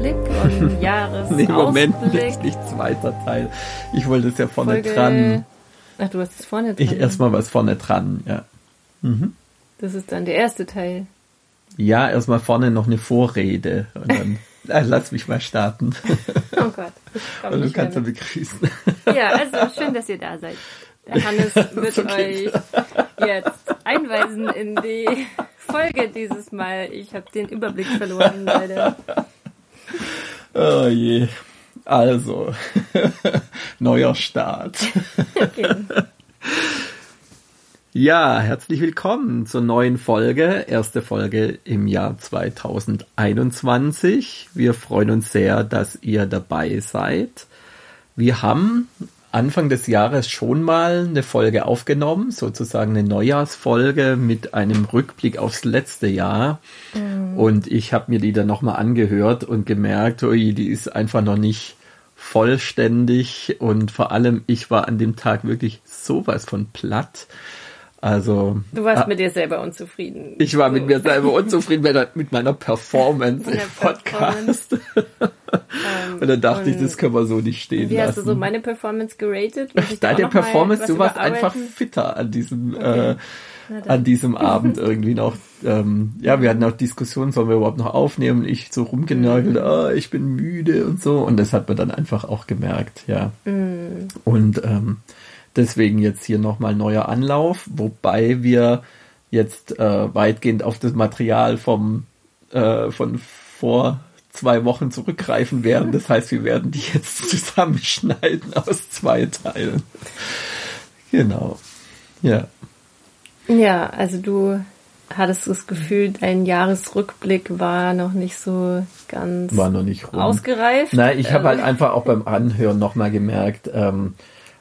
Jahresrückblick und Jahresausblick. nee, Moment, nicht, nicht zweiter Teil. Ich wollte es ja vorne Folge... dran. Ach, du hast es vorne dran. Ich erstmal was vorne dran, ja. Mhm. Das ist dann der erste Teil. Ja, erstmal vorne noch eine Vorrede und dann äh, lass mich mal starten. Oh Gott. Und du kannst dann begrüßen. Ja, also schön, dass ihr da seid. Der Hannes wird okay. euch jetzt einweisen in die Folge dieses Mal. Ich habe den Überblick verloren, leider. Oh je. Also, neuer Start. Ja, herzlich willkommen zur neuen Folge, erste Folge im Jahr 2021. Wir freuen uns sehr, dass ihr dabei seid. Wir haben Anfang des Jahres schon mal eine Folge aufgenommen, sozusagen eine Neujahrsfolge mit einem Rückblick aufs letzte Jahr. Mhm. Und ich habe mir die dann nochmal angehört und gemerkt, ui, die ist einfach noch nicht vollständig und vor allem ich war an dem Tag wirklich sowas von platt. Also. Du warst mit dir selber unzufrieden. Ich war mit mir selber unzufrieden mit, mit meiner Performance im Podcast. und dann dachte und ich, das können wir so nicht stehen wie lassen. hast du so meine Performance geratet? Deine Performance, du warst einfach fitter an diesem, okay. äh, an diesem Abend irgendwie noch. Ähm, ja, wir hatten auch Diskussionen, sollen wir überhaupt noch aufnehmen? Ich so rumgenörgelt, mhm. ah, ich bin müde und so. Und das hat man dann einfach auch gemerkt, ja. Mhm. Und ähm, Deswegen jetzt hier nochmal neuer Anlauf, wobei wir jetzt äh, weitgehend auf das Material vom äh, von vor zwei Wochen zurückgreifen werden. Das heißt, wir werden die jetzt zusammenschneiden aus zwei Teilen. Genau. Ja. Ja, also du hattest das Gefühl, dein Jahresrückblick war noch nicht so ganz war noch nicht rum. ausgereift. Nein, ich habe halt einfach auch beim Anhören nochmal gemerkt, ähm,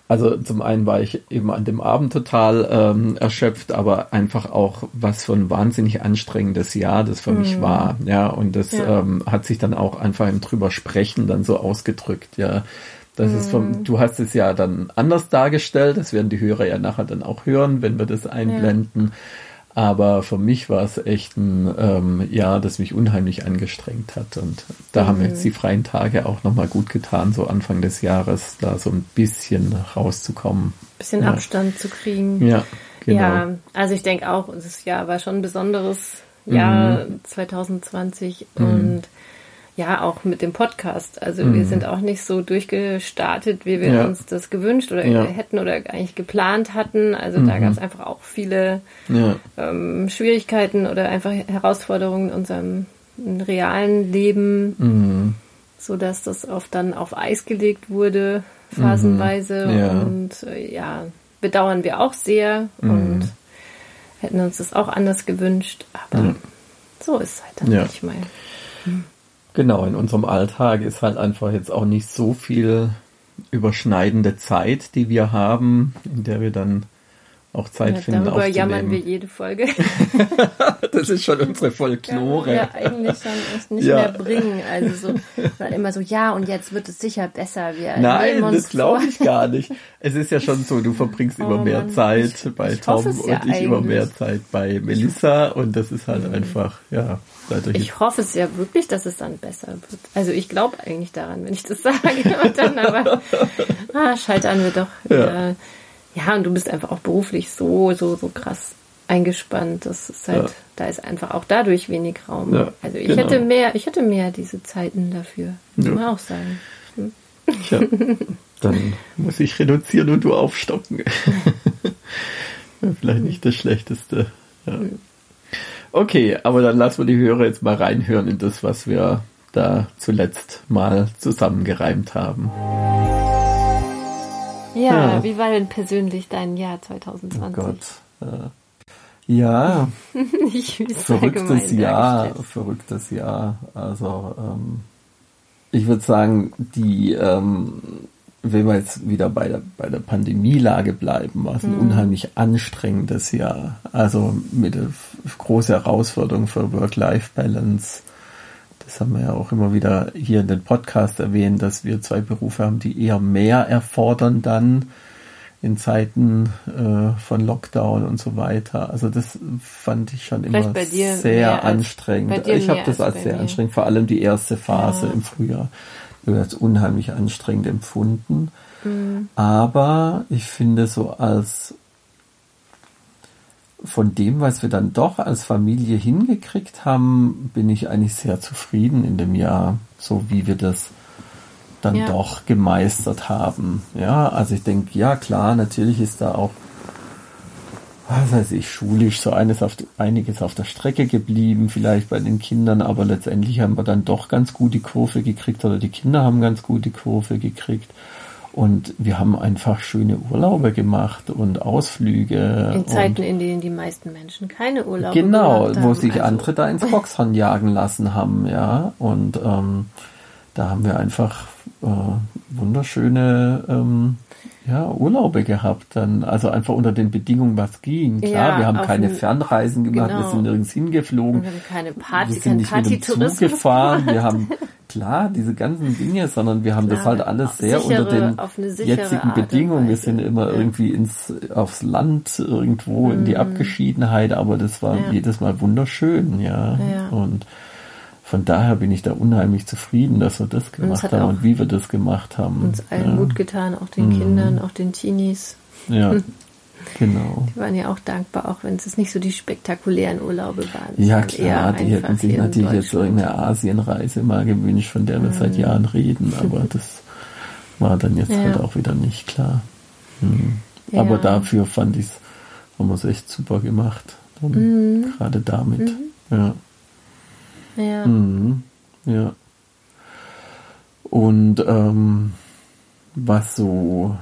also zum einen war ich eben an dem Abend total ähm, erschöpft, aber einfach auch was für ein wahnsinnig anstrengendes Jahr das für mhm. mich war. Ja, und das ja. Ähm, hat sich dann auch einfach im drüber sprechen dann so ausgedrückt. Ja, das mhm. ist vom, du hast es ja dann anders dargestellt. Das werden die Hörer ja nachher dann auch hören, wenn wir das einblenden. Ja. Aber für mich war es echt ein ähm, Jahr, das mich unheimlich angestrengt hat. Und da mhm. haben jetzt die freien Tage auch nochmal gut getan, so Anfang des Jahres, da so ein bisschen rauszukommen. Bisschen ja. Abstand zu kriegen. Ja, genau. Ja, also ich denke auch, das Jahr war schon ein besonderes Jahr mhm. 2020 mhm. Ja, auch mit dem Podcast. Also mhm. wir sind auch nicht so durchgestartet, wie wir ja. uns das gewünscht oder ja. hätten oder eigentlich geplant hatten. Also mhm. da gab es einfach auch viele ja. ähm, Schwierigkeiten oder einfach Herausforderungen in unserem realen Leben, mhm. so dass das oft dann auf Eis gelegt wurde, phasenweise. Mhm. Und äh, ja, bedauern wir auch sehr mhm. und hätten uns das auch anders gewünscht. Aber so ist es halt dann manchmal. Genau, in unserem Alltag ist halt einfach jetzt auch nicht so viel überschneidende Zeit, die wir haben, in der wir dann auch Zeit ja, finden Darüber jammern wir jede Folge. das ist schon unsere Folklore. Ja, eigentlich schon echt nicht ja. mehr bringen. Also so, immer so, ja, und jetzt wird es sicher besser. Wir Nein, das glaube ich gar nicht. Es ist ja schon so, du verbringst oh, immer mehr Mann. Zeit ich, bei ich Tom und ja ich eigentlich. immer mehr Zeit bei Melissa und das ist halt mhm. einfach, ja. Ich hoffe es ja wirklich, dass es dann besser wird. Also ich glaube eigentlich daran, wenn ich das sage. Und dann aber ah, scheitern wir doch wieder. Ja. und du bist einfach auch beruflich so, so, so krass eingespannt. Das ist halt, ja. da ist einfach auch dadurch wenig Raum. Ja, also ich genau. hätte mehr, ich hätte mehr diese Zeiten dafür. Muss ja. man auch sagen. Hm. Dann muss ich reduzieren und du aufstocken. Vielleicht nicht das Schlechteste. Hm. Okay, aber dann lassen wir die Hörer jetzt mal reinhören in das, was wir da zuletzt mal zusammengereimt haben. Ja, ja. wie war denn persönlich dein Jahr 2020? Oh Gott. Äh, ja, verrücktes Jahr, verrücktes Jahr. Also ähm, ich würde sagen, die ähm, wenn wir jetzt wieder bei der, bei der Pandemielage bleiben, war es ein mhm. unheimlich anstrengendes Jahr. Also mit der große Herausforderung für Work-Life-Balance. Das haben wir ja auch immer wieder hier in den Podcast erwähnt, dass wir zwei Berufe haben, die eher mehr erfordern dann in Zeiten äh, von Lockdown und so weiter. Also das fand ich schon immer sehr anstrengend. ich habe das als sehr mir. anstrengend, vor allem die erste Phase ja. im Frühjahr, als unheimlich anstrengend empfunden. Mhm. Aber ich finde so als von dem, was wir dann doch als Familie hingekriegt haben, bin ich eigentlich sehr zufrieden in dem Jahr, so wie wir das dann ja. doch gemeistert haben. Ja, also ich denke, ja klar, natürlich ist da auch, was weiß ich, schulisch so eines auf, einiges auf der Strecke geblieben, vielleicht bei den Kindern, aber letztendlich haben wir dann doch ganz gut die Kurve gekriegt oder die Kinder haben ganz gut die Kurve gekriegt. Und wir haben einfach schöne Urlaube gemacht und Ausflüge. In Zeiten, in denen die meisten Menschen keine Urlaube genau, gemacht haben. Genau, wo sich also. andere da ins Boxhorn jagen lassen haben, ja. Und ähm, da haben wir einfach äh, wunderschöne ähm, ja, Urlaube gehabt dann, also einfach unter den Bedingungen, was ging. Klar, ja, wir haben keine Fernreisen gemacht, genau. wir sind nirgends hingeflogen. Wir haben keine Party, wir sind nicht mit dem Zug gefahren, wir haben klar diese ganzen Dinge, sondern wir haben klar, das halt alles sehr sichere, unter den jetzigen Bedingungen. Wir sind immer ja. irgendwie ins aufs Land irgendwo mhm. in die mhm. Abgeschiedenheit, aber das war ja. jedes Mal wunderschön, ja. Und von daher bin ich da unheimlich zufrieden, dass wir das gemacht haben und wie wir das gemacht haben. Uns allen ja. gut getan, auch den mhm. Kindern, auch den Teenies. Ja. Genau. Die waren ja auch dankbar, auch wenn es nicht so die spektakulären Urlaube waren. Ja klar, die hätten sich natürlich jetzt irgendeine Asienreise mal gewünscht, von der wir mhm. seit Jahren reden, aber das war dann jetzt ja. halt auch wieder nicht klar. Mhm. Ja. Aber dafür fand ich es, haben wir es echt super gemacht. Mhm. Gerade damit. Mhm. Ja. Ja. Mhm. Ja. Und ähm, was so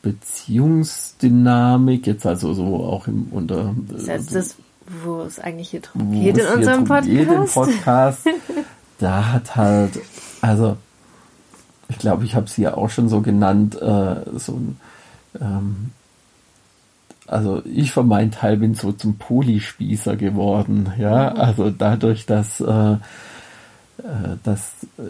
Beziehungsdynamik, jetzt also so auch im unter. Das heißt, das, wo es eigentlich hier drum geht in unserem Podcast. Geht im Podcast. da hat halt, also ich glaube, ich habe sie ja auch schon so genannt, äh, so ein ähm, also ich für meinen Teil bin so zum Polispießer geworden, ja, mhm. also dadurch, dass, äh, äh, dass äh,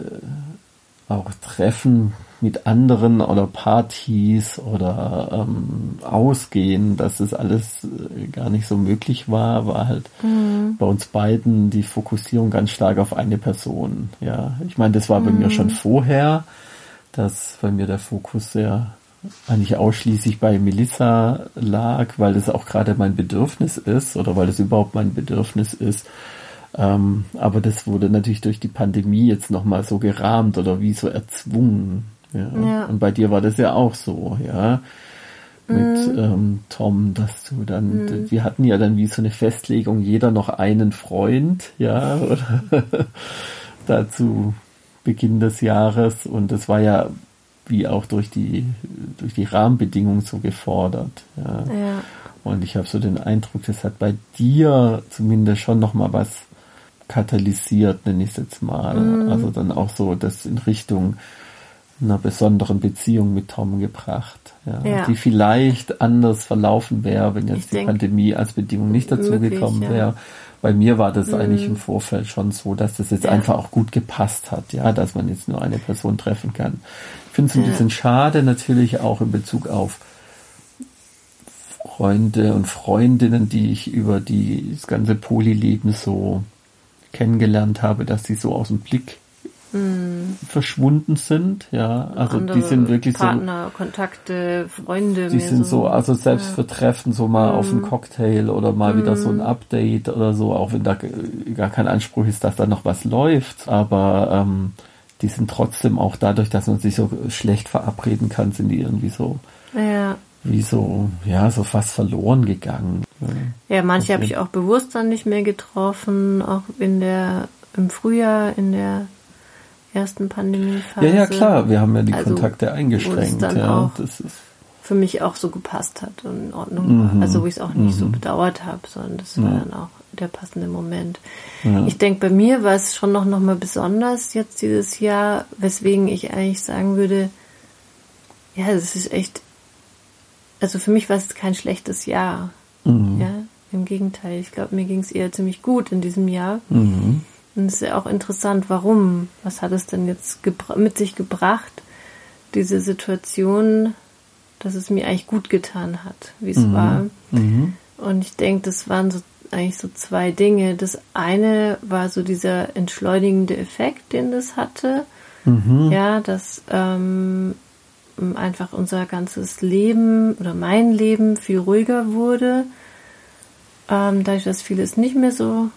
auch Treffen mit anderen oder Partys oder ähm, Ausgehen, dass das alles äh, gar nicht so möglich war, war halt mhm. bei uns beiden die Fokussierung ganz stark auf eine Person, ja. Ich meine, das war bei mhm. mir schon vorher, dass bei mir der Fokus sehr eigentlich ausschließlich bei Melissa lag, weil es auch gerade mein Bedürfnis ist oder weil es überhaupt mein Bedürfnis ist. Ähm, aber das wurde natürlich durch die Pandemie jetzt nochmal so gerahmt oder wie so erzwungen. Ja. ja. Und bei dir war das ja auch so, ja. Mit mhm. ähm, Tom, dass du dann, mhm. wir hatten ja dann wie so eine Festlegung, jeder noch einen Freund, ja, oder dazu Beginn des Jahres. Und das war ja wie auch durch die, durch die Rahmenbedingungen so gefordert. Ja. ja. Und ich habe so den Eindruck, das hat bei dir zumindest schon nochmal was katalysiert, nenne ich es jetzt mal. Mhm. Also dann auch so das in Richtung einer besonderen Beziehung mit Tom gebracht, ja, ja. die vielleicht anders verlaufen wäre, wenn jetzt ich die Pandemie als Bedingung nicht dazu gekommen wäre bei mir war das mhm. eigentlich im Vorfeld schon so, dass das jetzt ja. einfach auch gut gepasst hat, ja, dass man jetzt nur eine Person treffen kann. Ich finde es ein ja. bisschen schade natürlich auch in Bezug auf Freunde und Freundinnen, die ich über die, das ganze Polyleben so kennengelernt habe, dass die so aus dem Blick hm. verschwunden sind, ja. Also Andere die sind wirklich Partner, so. Kontakte, Freunde. Die sind so, so, also selbst ja. für Treffen so mal hm. auf einen Cocktail oder mal hm. wieder so ein hm. Update oder so, auch wenn da gar kein Anspruch ist, dass da noch was läuft. Aber ähm, die sind trotzdem auch dadurch, dass man sich so schlecht verabreden kann, sind die irgendwie so. Ja wie so, ja, so fast verloren gegangen. Ja, manche habe ich auch bewusst dann nicht mehr getroffen, auch in der, im Frühjahr, in der ersten Pandemiephase. Ja, ja, klar, wir haben ja die also, Kontakte eingeschränkt. Ja, das ist für mich auch so gepasst hat und in Ordnung war. Mhm. Also wo ich es auch nicht mhm. so bedauert habe, sondern das war dann auch der passende Moment. Ja. Ich denke, bei mir war es schon noch, noch mal besonders jetzt dieses Jahr, weswegen ich eigentlich sagen würde, ja, es ist echt, also für mich war es kein schlechtes Jahr. Mhm. Ja, im Gegenteil. Ich glaube, mir ging es eher ziemlich gut in diesem Jahr. Mhm. Und es ist ja auch interessant, warum. Was hat es denn jetzt mit sich gebracht, diese Situation, dass es mir eigentlich gut getan hat, wie es mhm. war. Mhm. Und ich denke, das waren so eigentlich so zwei Dinge. Das eine war so dieser entschleunigende Effekt, den das hatte. Mhm. Ja, dass ähm, einfach unser ganzes Leben oder mein Leben viel ruhiger wurde. Ähm, dadurch, dass vieles nicht mehr so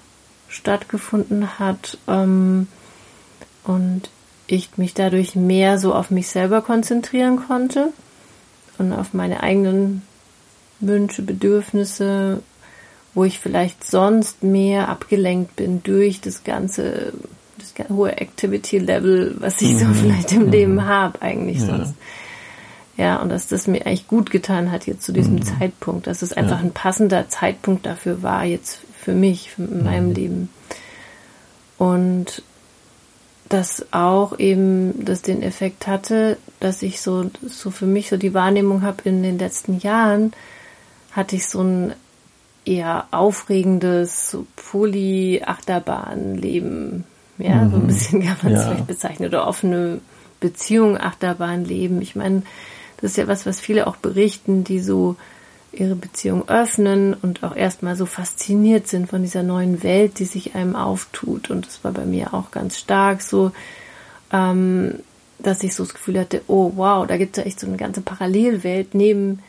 stattgefunden hat ähm, und ich mich dadurch mehr so auf mich selber konzentrieren konnte und auf meine eigenen Wünsche, Bedürfnisse, wo ich vielleicht sonst mehr abgelenkt bin durch das ganze, das hohe Activity Level, was ich so mhm. vielleicht im mhm. Leben habe, eigentlich ja. sonst. Ja, und dass das mir eigentlich gut getan hat jetzt zu diesem mhm. Zeitpunkt, dass es einfach ja. ein passender Zeitpunkt dafür war, jetzt für mich, in meinem mhm. Leben. Und das auch eben das den Effekt hatte, dass ich so, so für mich so die Wahrnehmung habe in den letzten Jahren, hatte ich so ein eher aufregendes so Poly-Achterbahn-Leben. Ja, mhm. so ein mhm. bisschen kann man es ja. vielleicht bezeichnen. Oder offene Beziehung, Achterbahn-Leben. Ich meine, das ist ja was, was viele auch berichten, die so ihre Beziehung öffnen und auch erstmal so fasziniert sind von dieser neuen Welt, die sich einem auftut. Und das war bei mir auch ganz stark so, ähm, dass ich so das Gefühl hatte, oh wow, da gibt es ja echt so eine ganze Parallelwelt neben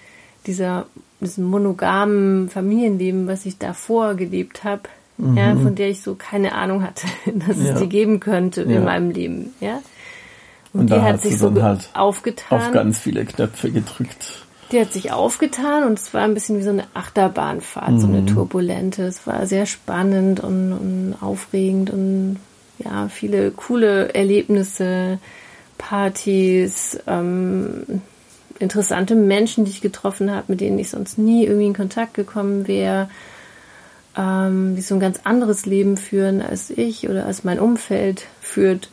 dieser, diesem monogamen Familienleben, was ich davor gelebt habe, mhm. ja, von der ich so keine Ahnung hatte, dass ja. es die geben könnte ja. in meinem Leben, ja. Und, und die hat sich so halt aufgetan. Auf ganz viele Knöpfe gedrückt. Die hat sich aufgetan und es war ein bisschen wie so eine Achterbahnfahrt, mhm. so eine mhm. turbulente. Es war sehr spannend und, und aufregend und ja, viele coole Erlebnisse, Partys, ähm, interessante Menschen, die ich getroffen habe, mit denen ich sonst nie irgendwie in Kontakt gekommen wäre, ähm, die so ein ganz anderes Leben führen als ich oder als mein Umfeld führt.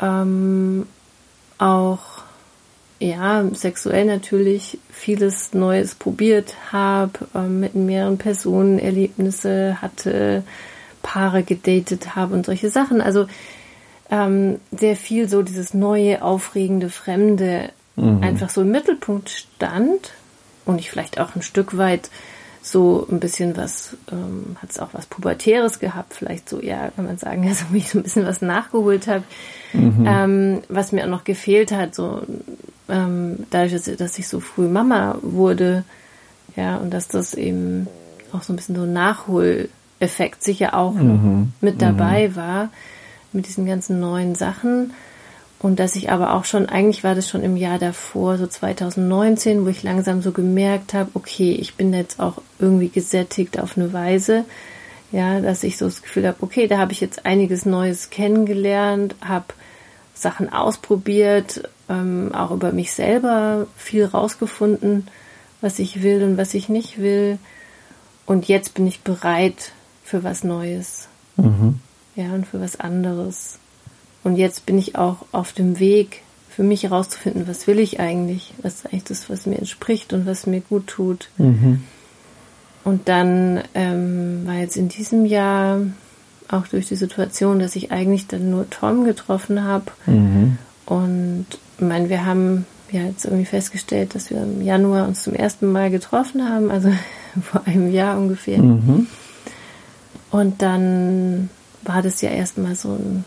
Ähm, auch ja, sexuell natürlich vieles Neues probiert habe, ähm, mit mehreren Personen Erlebnisse hatte, Paare gedatet habe und solche Sachen. Also ähm, sehr viel so dieses neue, aufregende, Fremde mhm. einfach so im Mittelpunkt stand und ich vielleicht auch ein Stück weit so ein bisschen was, ähm, hat es auch was Pubertäres gehabt, vielleicht so, ja, kann man sagen, ja, so wie ich so ein bisschen was nachgeholt habe, mhm. ähm, was mir auch noch gefehlt hat, so ähm, dadurch, dass ich so früh Mama wurde, ja, und dass das eben auch so ein bisschen so ein Nachholeffekt sicher auch mhm. mit dabei mhm. war, mit diesen ganzen neuen Sachen. Und dass ich aber auch schon, eigentlich war das schon im Jahr davor, so 2019, wo ich langsam so gemerkt habe, okay, ich bin jetzt auch irgendwie gesättigt auf eine Weise, ja, dass ich so das Gefühl habe, okay, da habe ich jetzt einiges Neues kennengelernt, habe Sachen ausprobiert, ähm, auch über mich selber viel rausgefunden, was ich will und was ich nicht will. Und jetzt bin ich bereit für was Neues. Mhm. Ja, und für was anderes. Und jetzt bin ich auch auf dem Weg, für mich herauszufinden, was will ich eigentlich, was ist eigentlich das, was mir entspricht und was mir gut tut. Mhm. Und dann ähm, war jetzt in diesem Jahr auch durch die Situation, dass ich eigentlich dann nur Tom getroffen habe. Mhm. Und ich meine, wir haben ja jetzt irgendwie festgestellt, dass wir im Januar uns zum ersten Mal getroffen haben, also vor einem Jahr ungefähr. Mhm. Und dann war das ja erstmal so ein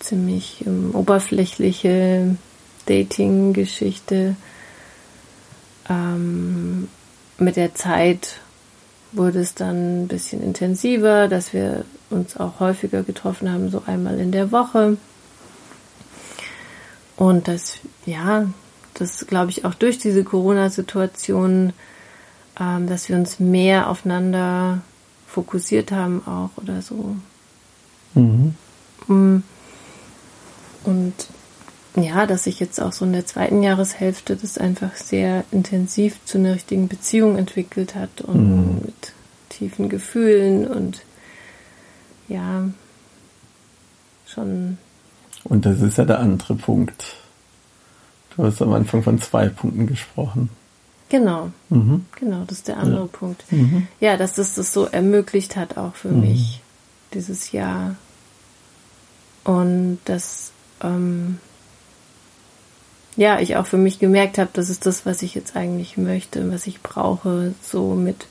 ziemlich um, ähm, oberflächliche Dating-Geschichte. Ähm, mit der Zeit wurde es dann ein bisschen intensiver, dass wir uns auch häufiger getroffen haben, so einmal in der Woche. Und das, ja, das glaube ich auch durch diese Corona-Situation, ähm, dass wir uns mehr aufeinander fokussiert haben auch oder so. Mhm. Mm. Und ja, dass sich jetzt auch so in der zweiten Jahreshälfte das einfach sehr intensiv zu einer richtigen Beziehung entwickelt hat und mhm. mit tiefen Gefühlen und ja, schon. Und das ist ja der andere Punkt. Du hast am Anfang von zwei Punkten gesprochen. Genau, mhm. genau, das ist der andere ja. Punkt. Mhm. Ja, dass das das so ermöglicht hat auch für mhm. mich dieses Jahr. Und dass ähm, ja, ich auch für mich gemerkt habe, das ist das, was ich jetzt eigentlich möchte, was ich brauche, so mit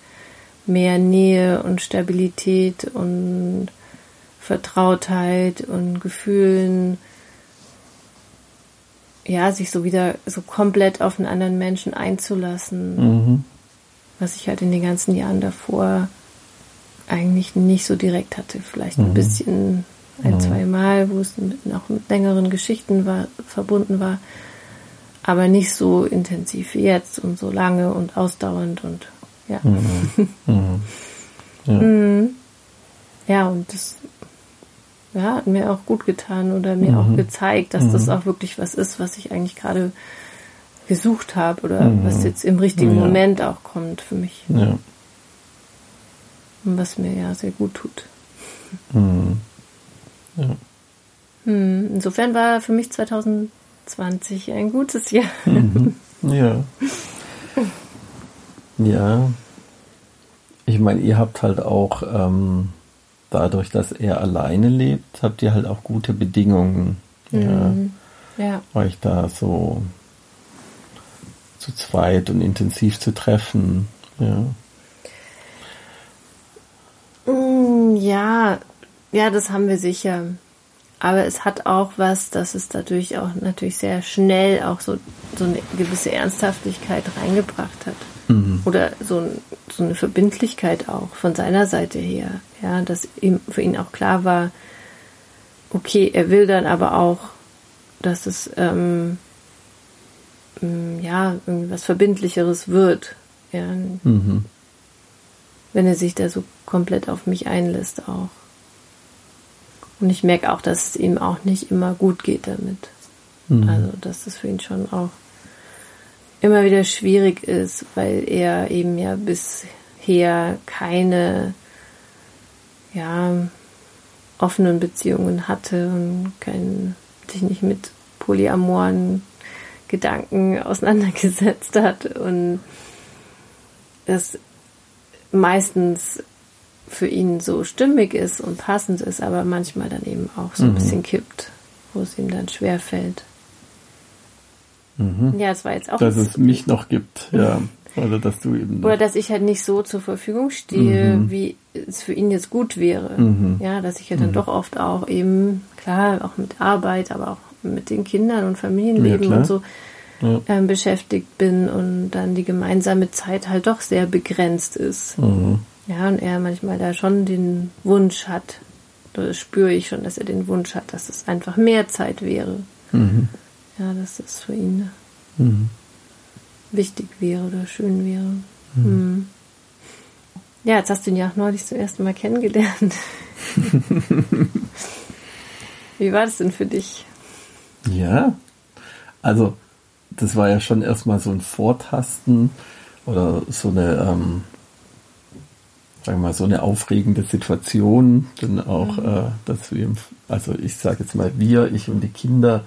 mehr Nähe und Stabilität und Vertrautheit und Gefühlen, ja, sich so wieder so komplett auf einen anderen Menschen einzulassen, mhm. was ich halt in den ganzen Jahren davor eigentlich nicht so direkt hatte. Vielleicht ein mhm. bisschen ein, mhm. zwei Mal, wo es mit, auch mit längeren Geschichten war, verbunden war, aber nicht so intensiv wie jetzt und so lange und ausdauernd und ja. Mhm. mhm. Ja. Mhm. ja, und das ja, hat mir auch gut getan oder mir mhm. auch gezeigt, dass mhm. das auch wirklich was ist, was ich eigentlich gerade gesucht habe oder mhm. was jetzt im richtigen ja. Moment auch kommt für mich. Ja. Und was mir ja sehr gut tut. Mhm. Ja. Hm, insofern war für mich 2020 ein gutes Jahr. Mhm. Ja. Ja. Ich meine, ihr habt halt auch ähm, dadurch, dass er alleine lebt, habt ihr halt auch gute Bedingungen. Mhm. Ja, ja. Euch da so zu zweit und intensiv zu treffen. Ja. Mm, ja, ja, das haben wir sicher. Aber es hat auch was, dass es dadurch auch natürlich sehr schnell auch so, so eine gewisse Ernsthaftigkeit reingebracht hat. Mhm. Oder so, so eine Verbindlichkeit auch von seiner Seite her. Ja, dass ihm, für ihn auch klar war, okay, er will dann aber auch, dass es ähm, mm, ja irgendwie was Verbindlicheres wird. Ja. Mhm. Wenn er sich da so komplett auf mich einlässt auch. Und ich merke auch, dass es ihm auch nicht immer gut geht damit. Mhm. Also, dass das für ihn schon auch immer wieder schwierig ist, weil er eben ja bisher keine ja, offenen Beziehungen hatte und kein, sich nicht mit polyamoren Gedanken auseinandergesetzt hat und das meistens für ihn so stimmig ist und passend ist, aber manchmal dann eben auch so ein mhm. bisschen kippt, wo es ihm dann schwer fällt. Mhm. Ja, es war jetzt auch. Dass es mich noch gibt, ja. Oder dass du eben. Oder dass ich halt nicht so zur Verfügung stehe, mhm. wie es für ihn jetzt gut wäre. Mhm. Ja, dass ich ja dann mhm. doch oft auch eben, klar, auch mit Arbeit, aber auch mit den Kindern und Familienleben ja, und so ja. ähm, beschäftigt bin und dann die gemeinsame Zeit halt doch sehr begrenzt ist. Ja, und er manchmal da schon den Wunsch hat, oder spüre ich schon, dass er den Wunsch hat, dass es einfach mehr Zeit wäre. Mhm. Ja, dass es für ihn mhm. wichtig wäre oder schön wäre. Mhm. mhm. Ja, jetzt hast du ihn ja auch neulich zum ersten Mal kennengelernt. Wie war das denn für dich? Ja, also das war ja schon erstmal so ein Vortasten oder so eine ähm, sagen wir mal, so eine aufregende Situation, denn auch, mhm. äh, dass wir, also ich sage jetzt mal, wir, ich und die Kinder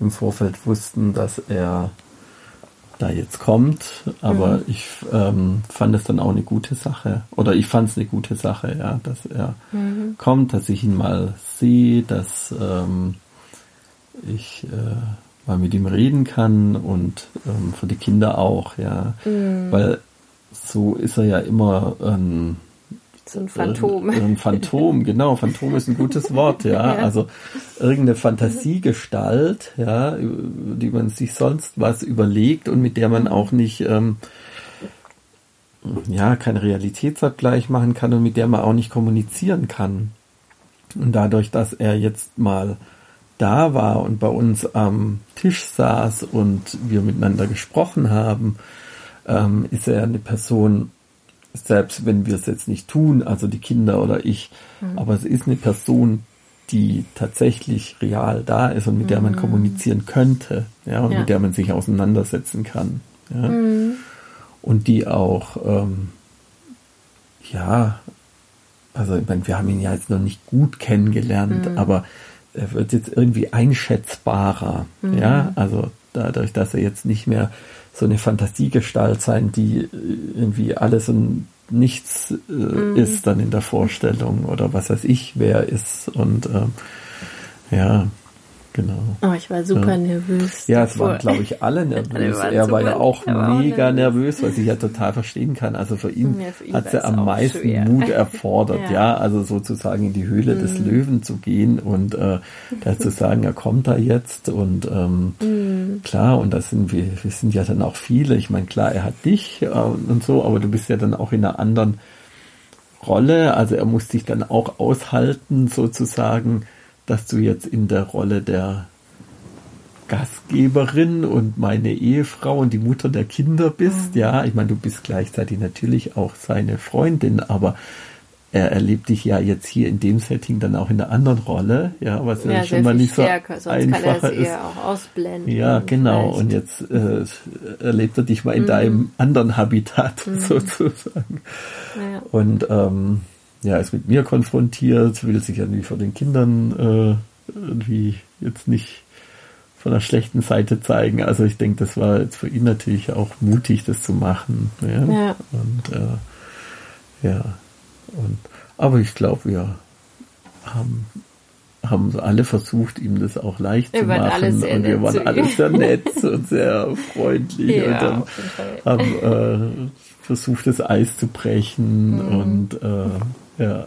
im Vorfeld wussten, dass er da jetzt kommt, aber mhm. ich ähm, fand es dann auch eine gute Sache, oder ich fand es eine gute Sache, ja, dass er mhm. kommt, dass ich ihn mal sehe, dass ähm, ich äh, mal mit ihm reden kann und ähm, für die Kinder auch, ja, mhm. weil so ist er ja immer ähm, so ein Phantom. Ein Phantom, genau. Phantom ist ein gutes Wort, ja. ja. Also irgendeine Fantasiegestalt, ja, die man sich sonst was überlegt und mit der man auch nicht, ähm, ja, keinen Realitätsabgleich machen kann und mit der man auch nicht kommunizieren kann. Und dadurch, dass er jetzt mal da war und bei uns am Tisch saß und wir miteinander gesprochen haben, ähm, ist er eine Person, selbst wenn wir es jetzt nicht tun, also die Kinder oder ich, mhm. aber es ist eine Person, die tatsächlich real da ist und mit der man mhm. kommunizieren könnte, ja, und ja. mit der man sich auseinandersetzen kann. Ja. Mhm. Und die auch, ähm, ja, also ich meine, wir haben ihn ja jetzt noch nicht gut kennengelernt, mhm. aber er wird jetzt irgendwie einschätzbarer, ja, mhm. also dadurch, dass er jetzt nicht mehr so eine Fantasiegestalt sein, die äh, irgendwie alles und nichts äh, mhm. ist dann in der Vorstellung oder was weiß ich, wer ist und ähm, ja, genau. Oh, ich war super ja. nervös. Ja, es waren, glaube ich, alle nervös. alle er war ja auch mega nervös, was ich ja total verstehen kann. Also für ihn, ja, ihn hat es ja am meisten schwer. Mut erfordert, ja. ja. also sozusagen in die Höhle mhm. des Löwen zu gehen und äh, da zu sagen, er kommt da jetzt und ähm, mhm. klar, und das sind wir, wir sind ja dann auch viele. Ich meine, klar, er hat dich äh, und so, aber du bist ja dann auch in einer anderen Rolle. Also er muss sich dann auch aushalten, sozusagen, dass du jetzt in der Rolle der Gastgeberin und meine Ehefrau und die Mutter der Kinder bist. Mhm. Ja, ich meine, du bist gleichzeitig natürlich auch seine Freundin, aber er erlebt dich ja jetzt hier in dem Setting dann auch in einer anderen Rolle, ja, was ja, ja schon mal nicht so stärker, einfacher ist. auch ausblenden. Ja, genau. Und jetzt äh, erlebt er dich mal in mhm. deinem anderen Habitat mhm. sozusagen. Ja. Und ähm, ja, ist mit mir konfrontiert, will sich irgendwie vor den Kindern äh, irgendwie jetzt nicht von der schlechten Seite zeigen. Also ich denke, das war jetzt für ihn natürlich auch mutig, das zu machen. Ja. ja. Und äh, ja, und, aber ich glaube, wir haben, haben alle versucht, ihm das auch leicht wir zu machen. Und wir waren alle sehr nett und sehr freundlich ja, und dann haben äh, versucht, das Eis zu brechen mhm. und äh, ja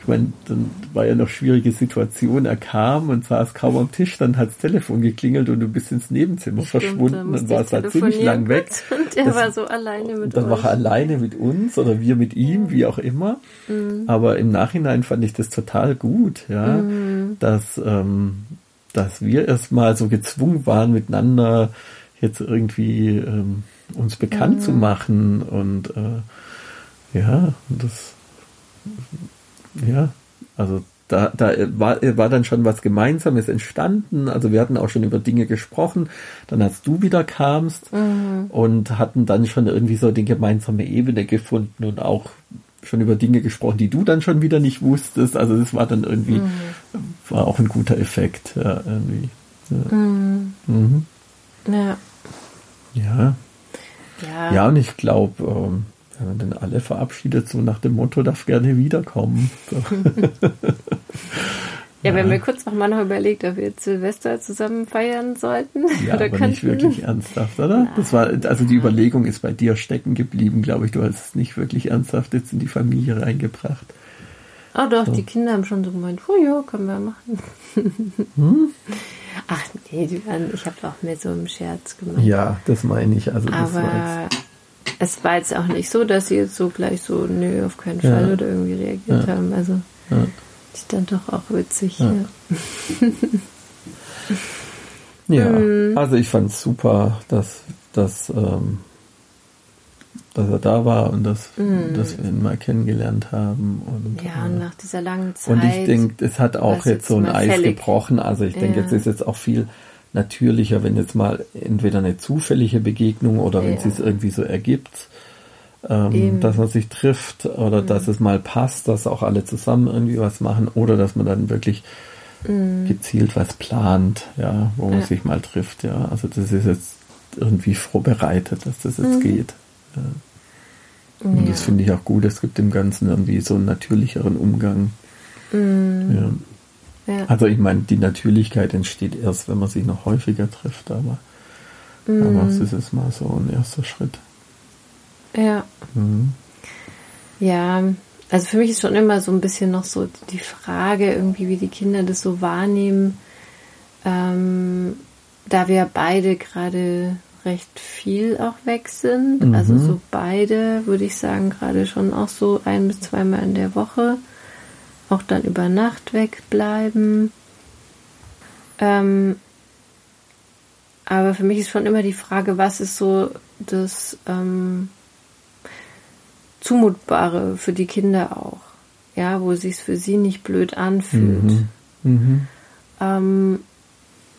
ich meine, dann war ja noch schwierige Situation. Er kam und saß kaum am Tisch, dann hat das Telefon geklingelt und du bist ins Nebenzimmer Stimmt, verschwunden und warst da ziemlich lang weg. Und er das, war so alleine mit Dann euch. war er alleine mit uns oder wir mit ihm, wie auch immer. Mhm. Aber im Nachhinein fand ich das total gut, ja, mhm. dass, ähm, dass wir erstmal so gezwungen waren, miteinander jetzt irgendwie ähm, uns bekannt mhm. zu machen und äh, ja, das ja, also da, da war, war dann schon was Gemeinsames entstanden. Also wir hatten auch schon über Dinge gesprochen. Dann als du wieder kamst mhm. und hatten dann schon irgendwie so die gemeinsame Ebene gefunden und auch schon über Dinge gesprochen, die du dann schon wieder nicht wusstest. Also das war dann irgendwie, mhm. war auch ein guter Effekt. Ja, irgendwie. Ja. Mhm. Mhm. ja. Ja. Ja. Und ich glaube, ähm, wenn man dann alle verabschiedet, so nach dem Motto, darf gerne wiederkommen. So. ja, wir haben mir kurz nochmal noch überlegt, ob wir jetzt Silvester zusammen feiern sollten. Ja, oder aber könnten. nicht wirklich ernsthaft, oder? Das war, also die Überlegung ist bei dir stecken geblieben, glaube ich. Du hast es nicht wirklich ernsthaft jetzt in die Familie reingebracht. Oh doch, so. die Kinder haben schon so gemeint, oh ja, können wir machen. Hm? Ach nee, die waren, ich habe auch mehr so im Scherz gemacht. Ja, das meine ich. Also das Aber war jetzt es war jetzt auch nicht so, dass sie jetzt so gleich so, nö, auf keinen Fall ja. oder irgendwie reagiert ja. haben. Also ja. ist dann doch auch witzig. Ja, ja. Mhm. also ich fand es super, dass, dass, ähm, dass er da war und dass, mhm. dass wir ihn mal kennengelernt haben. Und, ja, und äh, nach dieser langen Zeit. Und ich denke, es hat auch jetzt, jetzt so ein Eis fällig. gebrochen. Also ich denke, jetzt ist jetzt auch viel natürlicher, wenn jetzt mal entweder eine zufällige Begegnung oder wenn ja. es sich irgendwie so ergibt, ähm, dass man sich trifft oder mhm. dass es mal passt, dass auch alle zusammen irgendwie was machen oder dass man dann wirklich mhm. gezielt was plant, ja, wo man sich mal trifft, ja. Also das ist jetzt irgendwie vorbereitet, dass das jetzt mhm. geht. Ja. Und ja. das finde ich auch gut. Es gibt dem Ganzen irgendwie so einen natürlicheren Umgang. Mhm. Ja. Ja. Also ich meine, die Natürlichkeit entsteht erst, wenn man sich noch häufiger trifft, aber, mhm. aber es ist jetzt mal so ein erster Schritt. Ja. Mhm. Ja, also für mich ist schon immer so ein bisschen noch so die Frage, irgendwie, wie die Kinder das so wahrnehmen, ähm, da wir beide gerade recht viel auch weg sind. Mhm. Also so beide, würde ich sagen, gerade schon auch so ein bis zweimal in der Woche auch dann über Nacht wegbleiben. Ähm, aber für mich ist schon immer die Frage, was ist so das ähm, Zumutbare für die Kinder auch. Ja, wo es sich für sie nicht blöd anfühlt. Mhm. Mhm. Ähm,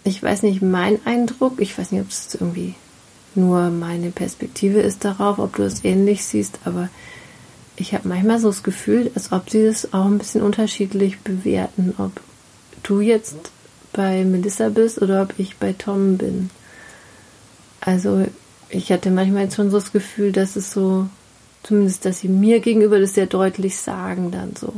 ich weiß nicht, mein Eindruck, ich weiß nicht, ob es irgendwie nur meine Perspektive ist darauf, ob du es ähnlich siehst, aber ich habe manchmal so das Gefühl, als ob sie das auch ein bisschen unterschiedlich bewerten, ob du jetzt bei Melissa bist oder ob ich bei Tom bin. Also ich hatte manchmal jetzt schon so das Gefühl, dass es so, zumindest, dass sie mir gegenüber das sehr deutlich sagen dann so,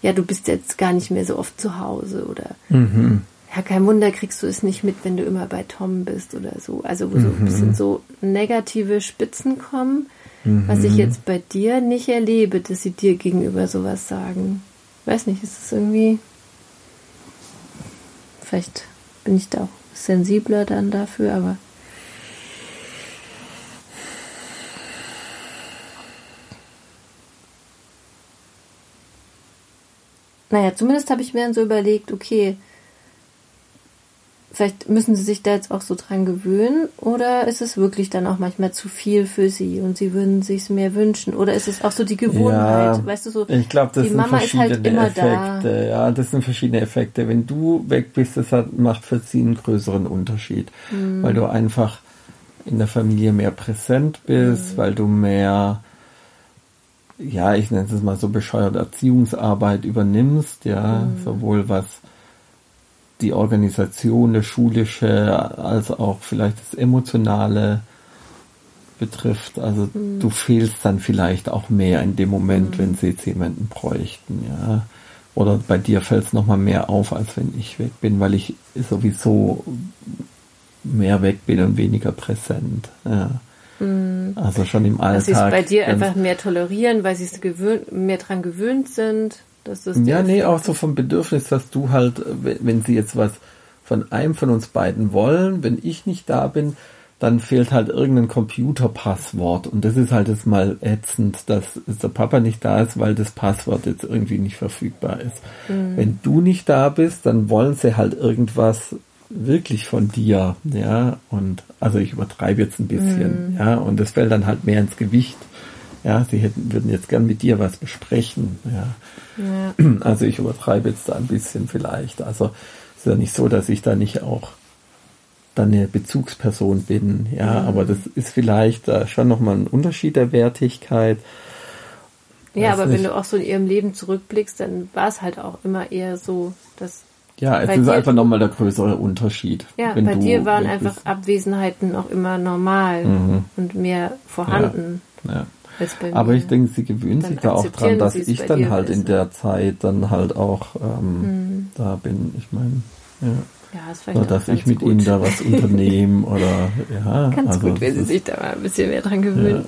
ja, du bist jetzt gar nicht mehr so oft zu Hause oder mhm. ja, kein Wunder kriegst du es nicht mit, wenn du immer bei Tom bist oder so. Also wo so ein bisschen Mhm. so negative Spitzen kommen, was ich jetzt bei dir nicht erlebe, dass sie dir gegenüber sowas sagen. Weiß nicht, ist es irgendwie. Vielleicht bin ich da auch sensibler dann dafür, aber. Naja, zumindest habe ich mir dann so überlegt, okay, vielleicht müssen sie sich da jetzt auch so dran gewöhnen oder ist es wirklich dann auch manchmal zu viel für sie und sie würden sich mehr wünschen oder ist es auch so die Gewohnheit, Ja, weißt du so, Ich glaube, das die sind Mama ist verschiedene halt immer Effekte. da. Ja, das sind verschiedene Effekte. Wenn du weg bist, das hat, macht für sie einen größeren Unterschied, Mhm. weil du einfach in der Familie mehr präsent bist, Mhm. weil du mehr, ja, ich nenne es mal so bescheuert Erziehungsarbeit übernimmst, ja, Mhm. sowohl was die Organisation, das Schulische, als auch vielleicht das Emotionale betrifft. Also Mhm. du fehlst dann vielleicht auch mehr in dem Moment, wenn sie jetzt jemanden bräuchten, ja. Oder bei dir fällt es nochmal mehr auf, als wenn ich weg bin, weil ich sowieso mehr weg bin und weniger präsent. Ja. Also schon im dass sie es Alltag. bei dir einfach mehr tolerieren, weil sie es gewöhnt, mehr dran gewöhnt sind, das Ja, nee, auch so vom Bedürfnis, dass du halt, wenn wenn sie jetzt was von einem von uns beiden wollen, wenn ich nicht da bin, dann fehlt halt irgendein Computerpasswort. Und das ist halt jetzt mal ätzend, dass der Papa nicht da ist, weil das Passwort jetzt irgendwie nicht verfügbar ist. Wenn du nicht da bist, dann wollen sie halt irgendwas wirklich von dir, ja, und also ich übertreibe jetzt ein bisschen, ja, und das fällt dann halt mehr ins Gewicht. Ja, sie hätten, würden jetzt gern mit dir was besprechen, ja. Ja. Also ich übertreibe jetzt da ein bisschen vielleicht. Also es ist ja nicht so, dass ich da nicht auch dann eine Bezugsperson bin. Ja, Mhm. aber das ist vielleicht da schon nochmal ein Unterschied der Wertigkeit. Ja, Weiß aber wenn nicht. du auch so in ihrem Leben zurückblickst, dann war es halt auch immer eher so, dass Ja, es ist einfach nochmal der größere Unterschied. ja, wenn bei du dir waren einfach. Abwesenheiten auch immer normal Mhm. und mehr vorhanden Ja. bei Aber ich denke, sie gewöhnen Dann sich da auch dran, dass ich dann halt in besser. der Zeit dann halt auch ähm, Mhm. da bin. Ich meine, ja. ja, ist vielleicht auch dass ich mit gut. ihnen da was unternehme oder ja. Ganz also gut, wenn sie ist- sich da mal ein bisschen mehr dran gewöhnen.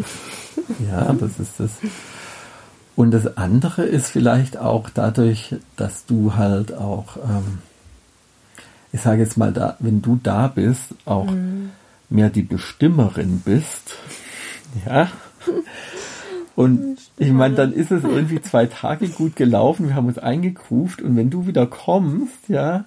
Ja, das ist das. Und das andere ist vielleicht auch dadurch, dass du halt auch, ähm, ich sage jetzt mal, da, wenn du da bist, auch mehr die Bestimmerin bist. Ja. Und ich meine, dann ist es irgendwie zwei Tage gut gelaufen, wir haben uns eingekruft und wenn du wieder kommst, ja,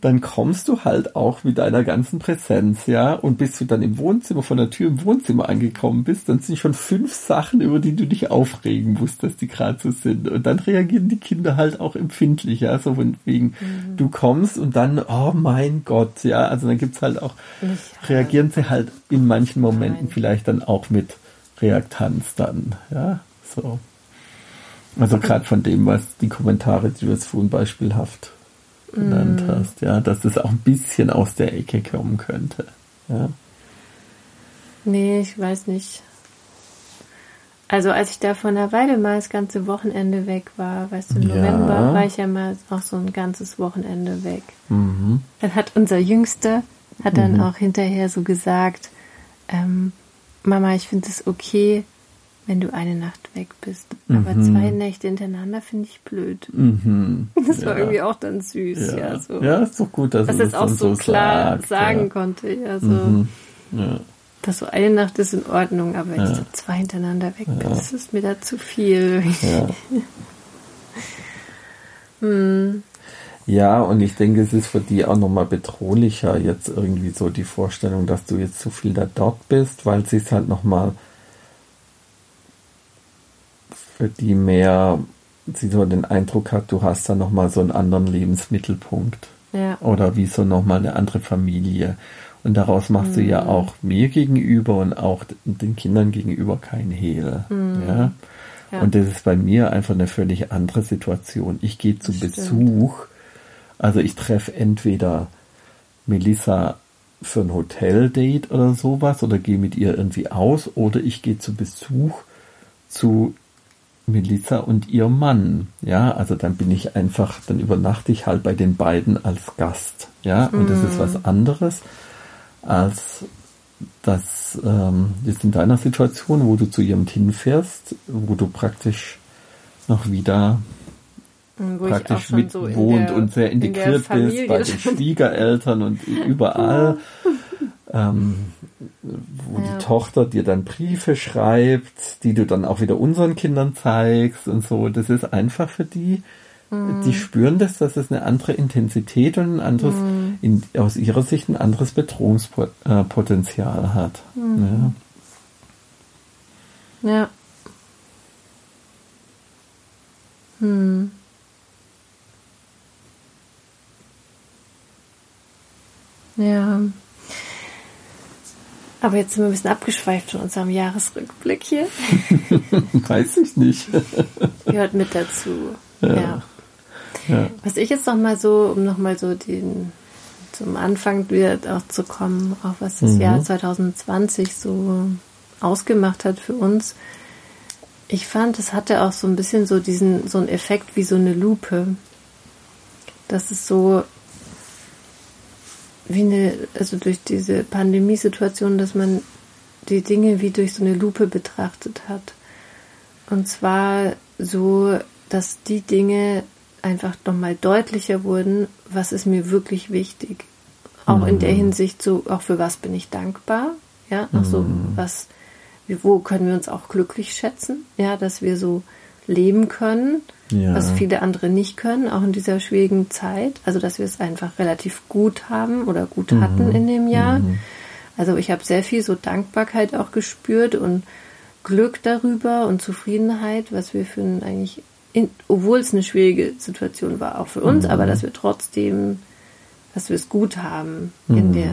dann kommst du halt auch mit deiner ganzen Präsenz, ja, und bis du dann im Wohnzimmer, von der Tür im Wohnzimmer angekommen bist, dann sind schon fünf Sachen, über die du dich aufregen musst, dass die gerade so sind. Und dann reagieren die Kinder halt auch empfindlich, ja, so von wegen, du kommst und dann, oh mein Gott, ja, also dann gibt's halt auch, reagieren sie halt in manchen Momenten Nein. vielleicht dann auch mit Reaktanz dann, ja, so. Also gerade von dem, was die Kommentare, die du jetzt vorhin beispielhaft genannt hast, ja, dass das auch ein bisschen aus der Ecke kommen könnte. Ja. Nee, ich weiß nicht. Also als ich da vor einer Weile mal das ganze Wochenende weg war, weißt du, im Ja. November war ich ja mal auch so ein ganzes Wochenende weg. Mhm. Dann hat unser Jüngster, hat dann auch hinterher so gesagt, ähm, Mama, ich finde es okay, wenn du eine Nacht weg bist. Aber Mhm. zwei Nächte hintereinander finde ich blöd. Mhm. Das war Ja. irgendwie auch dann süß, ja. Ja. so. ja, ist doch gut, dass, Dass es auch so klar sagt, sagen konnte, ja, so. Mhm. Ja. Das so eine Nacht ist in Ordnung, aber wenn ich so zwei hintereinander weg bin, das ist mir da zu viel. Hm. Ja, und ich denke, es ist für die auch nochmal bedrohlicher, jetzt irgendwie so die Vorstellung, dass du jetzt zu viel da dort bist, weil sie es halt nochmal für die mehr, sie so den Eindruck hat, du hast da nochmal so einen anderen Lebensmittelpunkt. Ja. oder wie so nochmal eine andere Familie. Und daraus machst du Mhm. ja auch mir gegenüber und auch den Kindern gegenüber kein Hehl. Ja? Mhm. Ja. Und das ist bei mir einfach eine völlig andere Situation. Ich gehe zu Stimmt. Besuch, also ich treffe entweder Melissa für ein Hoteldate oder sowas oder gehe mit ihr irgendwie aus oder ich gehe zu Besuch zu Melissa und ihr Mann. Ja, also dann bin ich einfach, dann übernachte ich halt bei den beiden als Gast. Ja, und mm. das ist was mm. anderes als das ähm, jetzt in deiner Situation, wo du zu jemandem hinfährst, wo du praktisch noch wieder wo praktisch mit so wohnt der, und sehr integriert in bist bei den Schwiegereltern und überall. ähm, wo ja. die Tochter dir dann Briefe schreibt, die du dann auch wieder unseren Kindern zeigst und so. Das ist einfach für die, mhm. die spüren das, dass es eine andere Intensität und ein anderes, mhm. in, aus ihrer Sicht ein anderes Bedrohungspotenzial hat. Mhm. Ja. ja. Hm. Ja. Aber jetzt sind wir ein bisschen abgeschweift von unserem Jahresrückblick hier. Weiß ich nicht. Gehört mit dazu. Ja. ja. ja. Was ich jetzt noch mal so, um noch mal so den zum Anfang wieder auch zu kommen, auch was das mhm. Jahr 2020 so ausgemacht hat für uns. Ich fand, es hatte auch so ein bisschen so diesen, so einen Effekt wie so eine Lupe. Das ist so, wie eine, also durch diese Pandemiesituation, dass man die Dinge wie durch so eine Lupe betrachtet hat. Und zwar so, dass die Dinge einfach nochmal deutlicher wurden, was ist mir wirklich wichtig. Auch mhm. in der mhm. Hinsicht so, auch für was bin ich dankbar. Ja, auch so, mhm. was, wo können wir uns auch glücklich schätzen. Ja, dass wir so leben können ja. was viele andere nicht können, auch in dieser schwierigen Zeit. Also dass wir es einfach relativ gut haben oder gut mhm. hatten in dem Jahr. Mhm. Also ich habe sehr viel so Dankbarkeit auch gespürt und Glück darüber und Zufriedenheit, was wir für ein eigentlich, in, obwohl es eine schwierige Situation war, auch für uns, mhm. aber dass wir trotzdem, dass wir es gut haben in mhm. der,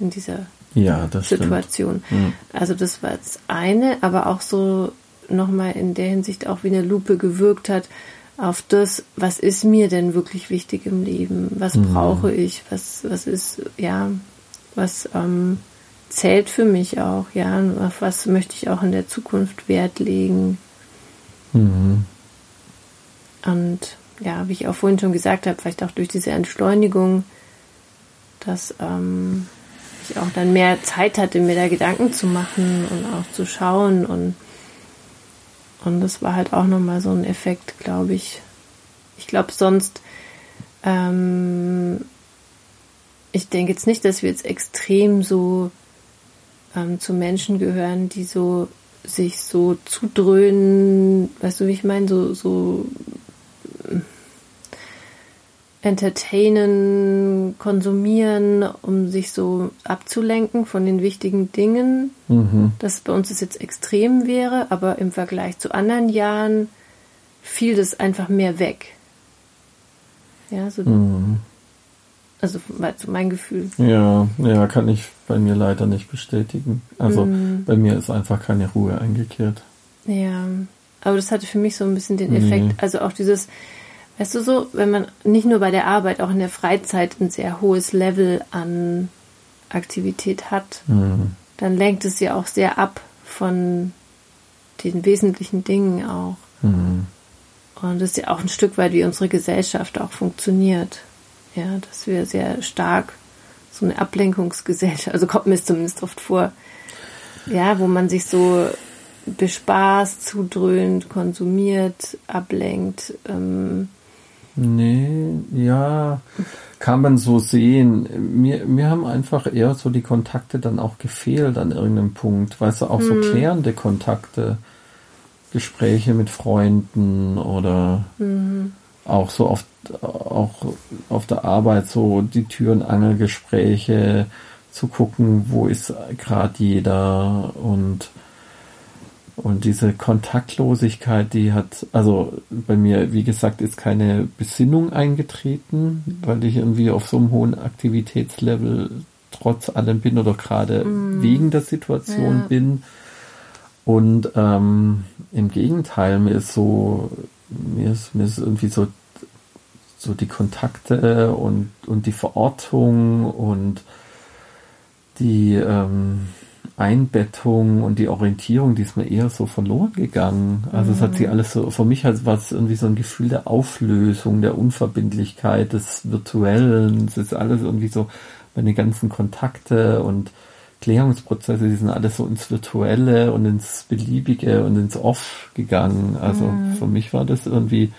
in dieser ja, Situation. Mhm. Also das war das eine, aber auch so nochmal in der Hinsicht auch wie eine Lupe gewirkt hat, auf das, was ist mir denn wirklich wichtig im Leben? Was mhm. brauche ich? Was, was ist, ja, was ähm, zählt für mich auch, ja, und auf was möchte ich auch in der Zukunft Wert legen? Mhm. Und ja, wie ich auch vorhin schon gesagt habe, vielleicht auch durch diese Entschleunigung, dass ähm, ich auch dann mehr Zeit hatte, mir da Gedanken zu machen und auch zu schauen und und das war halt auch nochmal so ein Effekt, glaube ich. Ich glaube sonst, ähm, ich denke jetzt nicht, dass wir jetzt extrem so ähm, zu Menschen gehören, die so sich so zudröhnen, weißt du, wie ich meine, so, so entertainen, konsumieren, um sich so abzulenken von den wichtigen Dingen. Mhm. Dass bei uns das jetzt extrem wäre, aber im Vergleich zu anderen Jahren fiel das einfach mehr weg. Ja, so. Mhm. Also war so mein Gefühl. Ja, ja, kann ich bei mir leider nicht bestätigen. Also mhm. bei mir ist einfach keine Ruhe eingekehrt. Ja, aber das hatte für mich so ein bisschen den Effekt. Also auch dieses, Weißt du so, wenn man nicht nur bei der Arbeit, auch in der Freizeit ein sehr hohes Level an Aktivität hat, mhm. dann lenkt es ja auch sehr ab von den wesentlichen Dingen auch. Mhm. Und das ist ja auch ein Stück weit, wie unsere Gesellschaft auch funktioniert. Ja, dass wir sehr stark so eine Ablenkungsgesellschaft, also kommt mir es zumindest oft vor, ja, wo man sich so bespaßt, zudröhnt, konsumiert, ablenkt, ähm, Nee, ja, kann man so sehen. Mir, mir haben einfach eher so die Kontakte dann auch gefehlt an irgendeinem Punkt. Weißt du, auch so mhm. klärende Kontakte, Gespräche mit Freunden oder mhm. auch so oft auch auf der Arbeit so die Tür- und Angelgespräche zu gucken, wo ist gerade jeder und und diese Kontaktlosigkeit, die hat, also bei mir, wie gesagt, ist keine Besinnung eingetreten, weil ich irgendwie auf so einem hohen Aktivitätslevel trotz allem bin oder gerade mm. wegen der Situation ja. bin. Und ähm, im Gegenteil, mir ist so, mir ist, mir ist irgendwie so, so die Kontakte und, und die Verortung und die, ähm, Einbettung und die Orientierung, die ist mir eher so verloren gegangen. Also mhm. es hat sich mhm. alles so, für mich war es irgendwie so ein Gefühl der Auflösung, der Unverbindlichkeit, des Virtuellen. Es ist alles irgendwie so, meine ganzen Kontakte und Klärungsprozesse, die sind alles so ins Virtuelle und ins Beliebige und ins Off gegangen. Also mhm. für mich war das irgendwie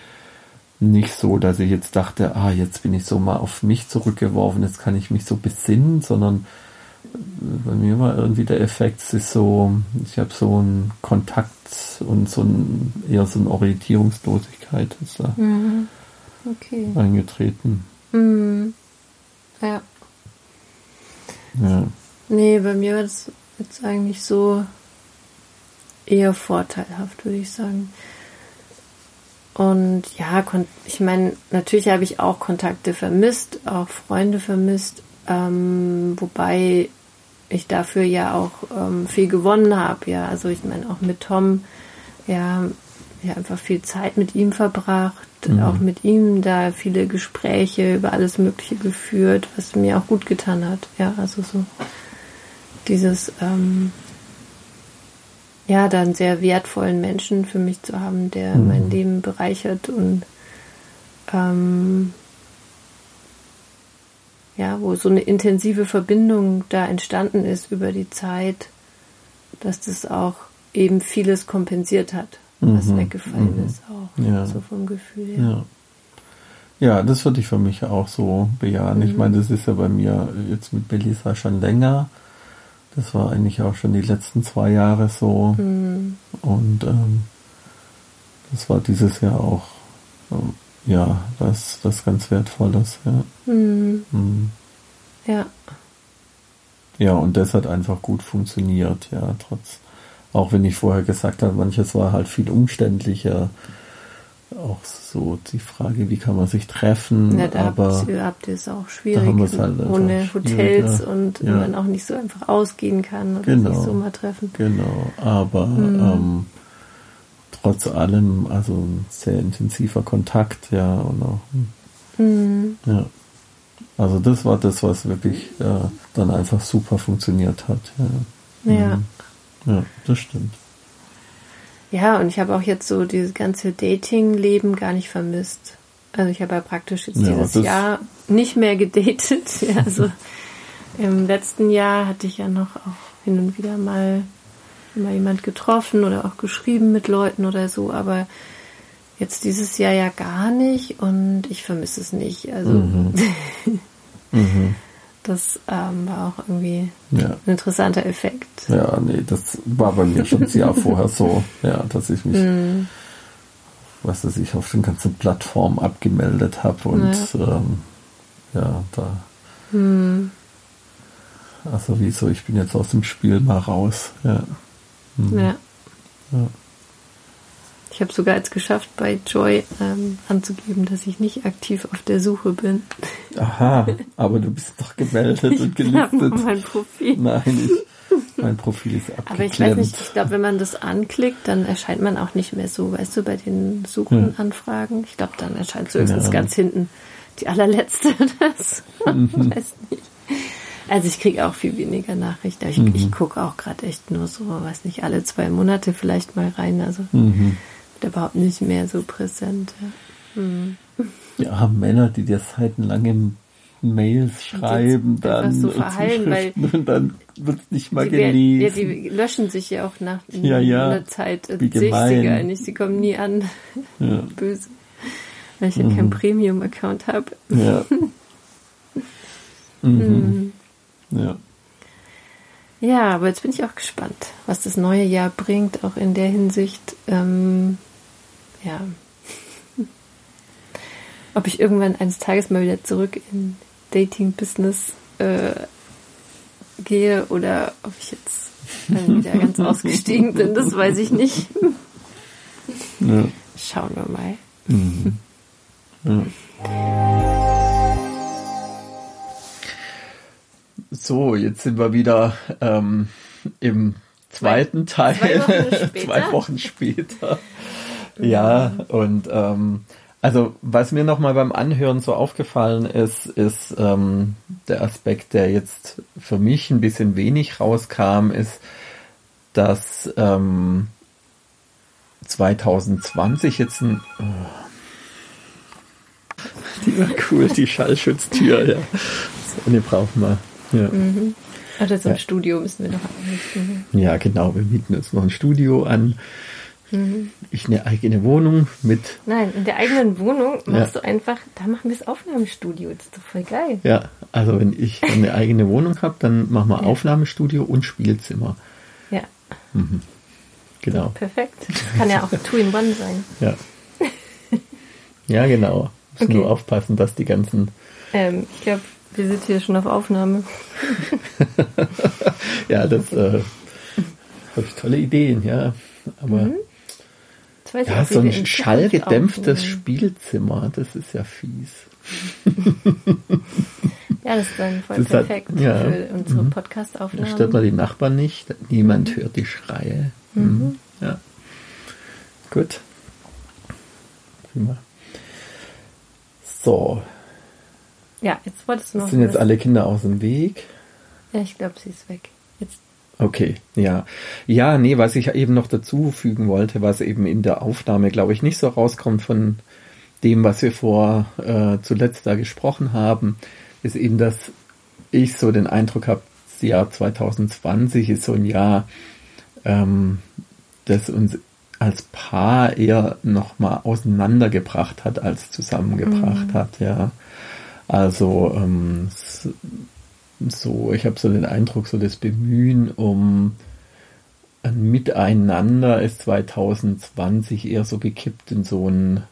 nicht so, dass ich jetzt dachte, ah, jetzt bin ich so mal auf mich zurückgeworfen, jetzt kann ich mich so besinnen, sondern bei mir war irgendwie der Effekt, es ist so, ich habe so einen Kontakt und so ein, eher so eine Orientierungslosigkeit ist da mhm. okay. eingetreten. Mhm. Ja. Ja. Nee, bei mir war das jetzt eigentlich so eher vorteilhaft, würde ich sagen. Und ja, ich meine, natürlich habe ich auch Kontakte vermisst, auch Freunde vermisst, ähm, wobei ich dafür ja auch ähm, viel gewonnen habe. Ja, also ich meine auch mit Tom, ja, ja einfach viel Zeit mit ihm verbracht, mhm. auch mit ihm da viele Gespräche über alles Mögliche geführt, was mir auch gut getan hat. Ja, also so dieses ähm, ja, dann sehr wertvollen Menschen für mich zu haben, der mhm. mein Leben bereichert und ähm, ja, wo so eine intensive Verbindung da entstanden ist über die Zeit, dass das auch eben vieles kompensiert hat, was mhm. weggefallen mhm. ist, auch ja. so vom Gefühl her. Ja. Ja, das würde ich für mich auch so bejahen. Ich mhm. meine, das ist ja bei mir jetzt mit Belisa schon länger. Das war eigentlich auch schon die letzten zwei Jahre so. Mhm. Und ähm, das war dieses Jahr auch, ähm, ja, was, was ganz Wertvolles. Ja. Mhm. Mhm. ja. Ja, und das hat einfach gut funktioniert, ja, trotz, auch wenn ich vorher gesagt habe, manches war halt viel umständlicher auch so die Frage, wie kann man sich treffen. Ja, da aber habt ihr, es auch schwierig, halt ohne Hotels und ja. man auch nicht so einfach ausgehen kann oder genau, sich so mal treffen. Genau, aber mhm. ähm, trotz allem, also ein sehr intensiver Kontakt, ja, und auch, mhm. ja. Also das war das, was wirklich äh, dann einfach super funktioniert hat. Ja, ja. Mhm. ja das stimmt. Ja, und ich habe auch jetzt so dieses ganze Dating-Leben gar nicht vermisst. Also ich habe ja praktisch jetzt ja, dieses Jahr nicht mehr gedatet. Ja, also im letzten Jahr hatte ich ja noch auch hin und wieder mal mal jemand getroffen oder auch geschrieben mit Leuten oder so, aber jetzt dieses Jahr ja gar nicht und ich vermisse es nicht. Also mhm. mhm. Das ähm, war auch irgendwie ja. ein interessanter Effekt. Ja, nee, das war bei mir schon ein Jahr vorher so, ja, dass ich mich, mm. was weiß ich, auf den ganzen Plattformen abgemeldet habe und ja, ähm, ja da. Mm. Also wieso, ich bin jetzt aus dem Spiel mal raus. Ja. Mhm. ja. ja. Ich habe sogar jetzt geschafft, bei Joy ähm, anzugeben, dass ich nicht aktiv auf der Suche bin. Aha, aber du bist doch gemeldet und gelistet. mein Profil. Nein, ich, mein Profil ist abgeklemmt. Aber ich weiß nicht, ich glaube, wenn man das anklickt, dann erscheint man auch nicht mehr so, weißt du, bei den Suchenanfragen. Ich glaube, dann erscheint so höchstens ja. ganz hinten die allerletzte. Das mhm. weiß nicht. Also ich kriege auch viel weniger Nachrichten. Ich, mhm. ich gucke auch gerade echt nur so, weiß nicht, alle zwei Monate vielleicht mal rein. Also mhm überhaupt nicht mehr so präsent. Ja, hm. ja Männer, die dir seitenlange Mails schreiben, dann so verhallen, weil und dann wird es nicht mal gelesen. Ja, die löschen sich ja auch nach ja, ja. einer Zeit. Gar nicht, sie kommen nie an. Ja. Böse. Weil ich ja mhm. keinen Premium-Account habe. Ja. mhm. Ja. Ja, aber jetzt bin ich auch gespannt, was das neue Jahr bringt, auch in der Hinsicht. Ähm, ja, ob ich irgendwann eines Tages mal wieder zurück in Dating-Business äh, gehe oder ob ich jetzt wieder ganz ausgestiegen bin, das weiß ich nicht. Ja. Schauen wir mal. Mhm. Ja. So, jetzt sind wir wieder ähm, im zweiten zwei, Teil, zwei Wochen später. zwei Wochen später. Ja, und ähm, Also was mir nochmal beim Anhören so aufgefallen ist, ist ähm, der Aspekt, der jetzt für mich ein bisschen wenig rauskam, ist, dass ähm, 2020 jetzt ein... Oh, die war cool, die Schallschutztür, ja. So eine brauchen wir. Ja. Mhm. Oder so ein ja. Studio müssen wir noch anrichten. Ja, genau, wir mieten uns noch ein Studio an. Mhm. Ich eine eigene Wohnung mit. Nein, in der eigenen Wohnung machst ja. du einfach, da machen wir das Aufnahmestudio. Das ist doch voll geil. Ja, also wenn ich eine eigene Wohnung habe, dann machen wir ja. Aufnahmestudio und Spielzimmer. Ja. Mhm. Genau. Ja, perfekt. Das kann ja auch Two in One sein. Ja. Ja, genau. Müssen okay. nur aufpassen, dass die ganzen. Ähm, ich glaube, wir sind hier schon auf Aufnahme. ja, das äh, habe ich tolle Ideen, ja. Aber mhm. ja, so ein schallgedämpftes Spielzimmer, das ist ja fies. ja, das ist dann voll das perfekt hat, ja. für unsere mhm. Podcast-Aufnahmen. Da stört man die Nachbarn nicht, niemand mhm. hört die Schreie. Mhm. mhm. Ja. Gut. Prima. So. Ja, jetzt wolltest du noch. Sind jetzt alle Kinder aus dem Weg? Ja, ich glaube, sie ist weg. Jetzt. Okay, ja. Ja, nee, was ich eben noch dazu fügen wollte, was eben in der Aufnahme, glaube ich, nicht so rauskommt von dem, was wir vor äh, zuletzt da gesprochen haben, ist eben, dass ich so den Eindruck habe, das Jahr 2020 ist so ein Jahr, ähm, das uns als Paar eher nochmal auseinandergebracht hat, als zusammengebracht mhm. hat, ja. Also ähm, so, ich habe so den Eindruck, so das Bemühen um ein Miteinander ist 2020 eher so gekippt in so ein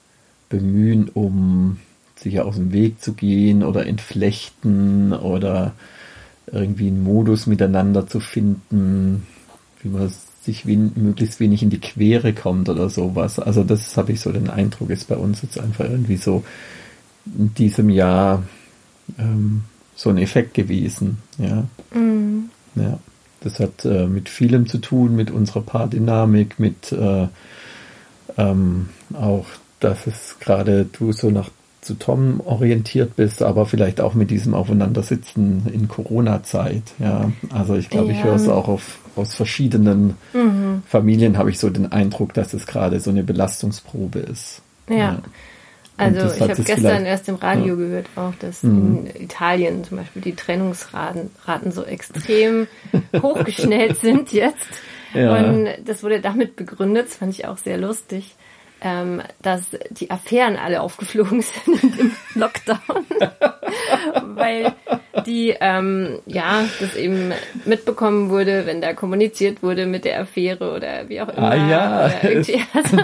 Bemühen um sich aus dem Weg zu gehen oder entflechten oder irgendwie einen Modus miteinander zu finden, wie man sich wen, möglichst wenig in die Quere kommt oder sowas. Also das habe ich so den Eindruck, ist bei uns jetzt einfach irgendwie so in diesem Jahr ähm, so ein Effekt gewesen. Ja. Mhm. ja. Das hat äh, mit vielem zu tun, mit unserer Paardynamik, mit äh, ähm, auch, dass es gerade du so nach zu Tom orientiert bist, aber vielleicht auch mit diesem Aufeinandersitzen in Corona-Zeit. Ja, also ich glaube, ja. ich höre es auch auf, aus verschiedenen mhm. Familien, habe ich so den Eindruck, dass es gerade so eine Belastungsprobe ist. Ja. ja. Also ich habe gestern erst im Radio ja. gehört auch, dass mhm. in Italien zum Beispiel die Trennungsraten Raten so extrem hochgeschnellt sind jetzt. Ja. Und das wurde damit begründet, das fand ich auch sehr lustig, ähm, dass die Affären alle aufgeflogen sind im Lockdown, weil die ähm, ja das eben mitbekommen wurde, wenn da kommuniziert wurde mit der Affäre oder wie auch immer. Ah ja. Also,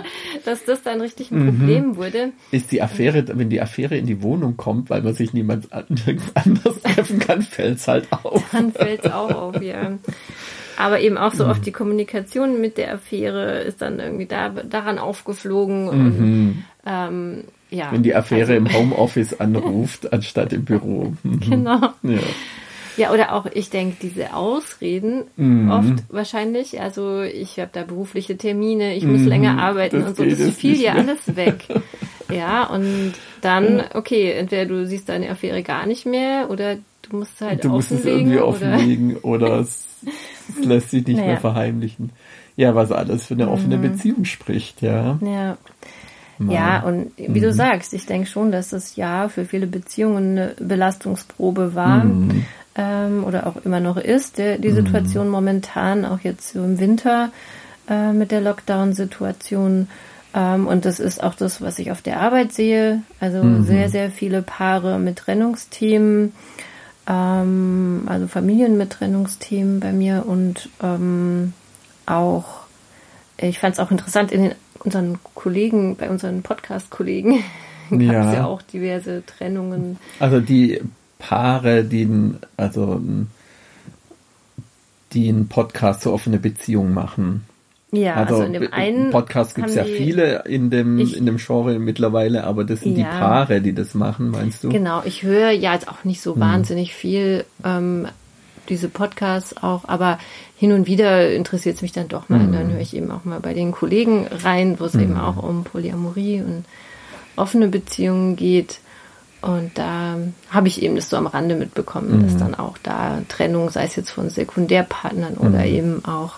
dass das dann richtig ein Problem mhm. wurde. Ist die Affäre, wenn die Affäre in die Wohnung kommt, weil man sich niemand anders treffen kann, fällt es halt auf. Dann fällt es auch auf, ja. Aber eben auch so mhm. oft die Kommunikation mit der Affäre ist dann irgendwie da, daran aufgeflogen. Und, mhm. ähm, ja, Wenn die Affäre also, im Homeoffice anruft, anstatt im Büro. Mhm. Genau. Ja. Ja, oder auch, ich denke, diese Ausreden mhm. oft wahrscheinlich, also ich habe da berufliche Termine, ich muss mhm. länger arbeiten und so, das fiel dir alles weg. ja, und dann, okay, entweder du siehst deine Affäre gar nicht mehr oder du musst halt Du musst es irgendwie offenlegen oder, oder es, es, lässt sich nicht naja. mehr verheimlichen. Ja, was alles für eine offene mhm. Beziehung spricht, ja. Ja. Mal. Ja, und wie mhm. du sagst, ich denke schon, dass das Jahr für viele Beziehungen eine Belastungsprobe war mhm. ähm, oder auch immer noch ist. Der, die mhm. Situation momentan, auch jetzt im Winter äh, mit der Lockdown-Situation. Ähm, und das ist auch das, was ich auf der Arbeit sehe. Also mhm. sehr, sehr viele Paare mit Trennungsthemen, ähm, also Familien mit Trennungsthemen bei mir und ähm, auch, ich fand es auch interessant in den unseren Kollegen, bei unseren Podcast-Kollegen gab es ja. ja auch diverse Trennungen. Also die Paare, die also die einen Podcast zur offene Beziehung machen. Ja, also, also in dem einen Podcast gibt es ja viele in dem, ich, in dem Genre mittlerweile, aber das sind ja, die Paare, die das machen, meinst du? Genau, ich höre ja jetzt auch nicht so hm. wahnsinnig viel ähm, diese Podcasts auch, aber hin und wieder interessiert es mich dann doch mal. Mhm. Dann höre ich eben auch mal bei den Kollegen rein, wo es mhm. eben auch um Polyamorie und offene Beziehungen geht. Und da habe ich eben das so am Rande mitbekommen, dass dann auch da Trennung, sei es jetzt von Sekundärpartnern oder mhm. eben auch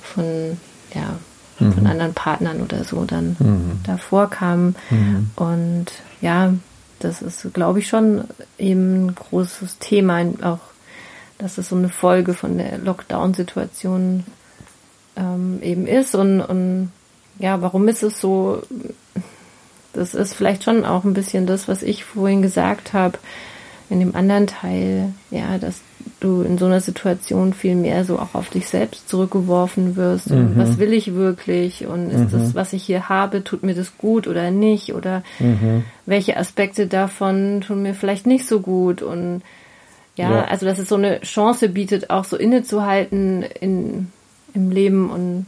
von, ja, mhm. von anderen Partnern oder so dann mhm. davor kamen. Mhm. Und ja, das ist, glaube ich, schon eben ein großes Thema, auch dass es so eine Folge von der Lockdown-Situation ähm, eben ist. Und, und ja, warum ist es so? Das ist vielleicht schon auch ein bisschen das, was ich vorhin gesagt habe in dem anderen Teil, ja, dass du in so einer Situation viel mehr so auch auf dich selbst zurückgeworfen wirst. Mhm. was will ich wirklich? Und ist mhm. das, was ich hier habe, tut mir das gut oder nicht? Oder mhm. welche Aspekte davon tun mir vielleicht nicht so gut? Und ja, ja, also dass es so eine Chance bietet, auch so innezuhalten in, im Leben und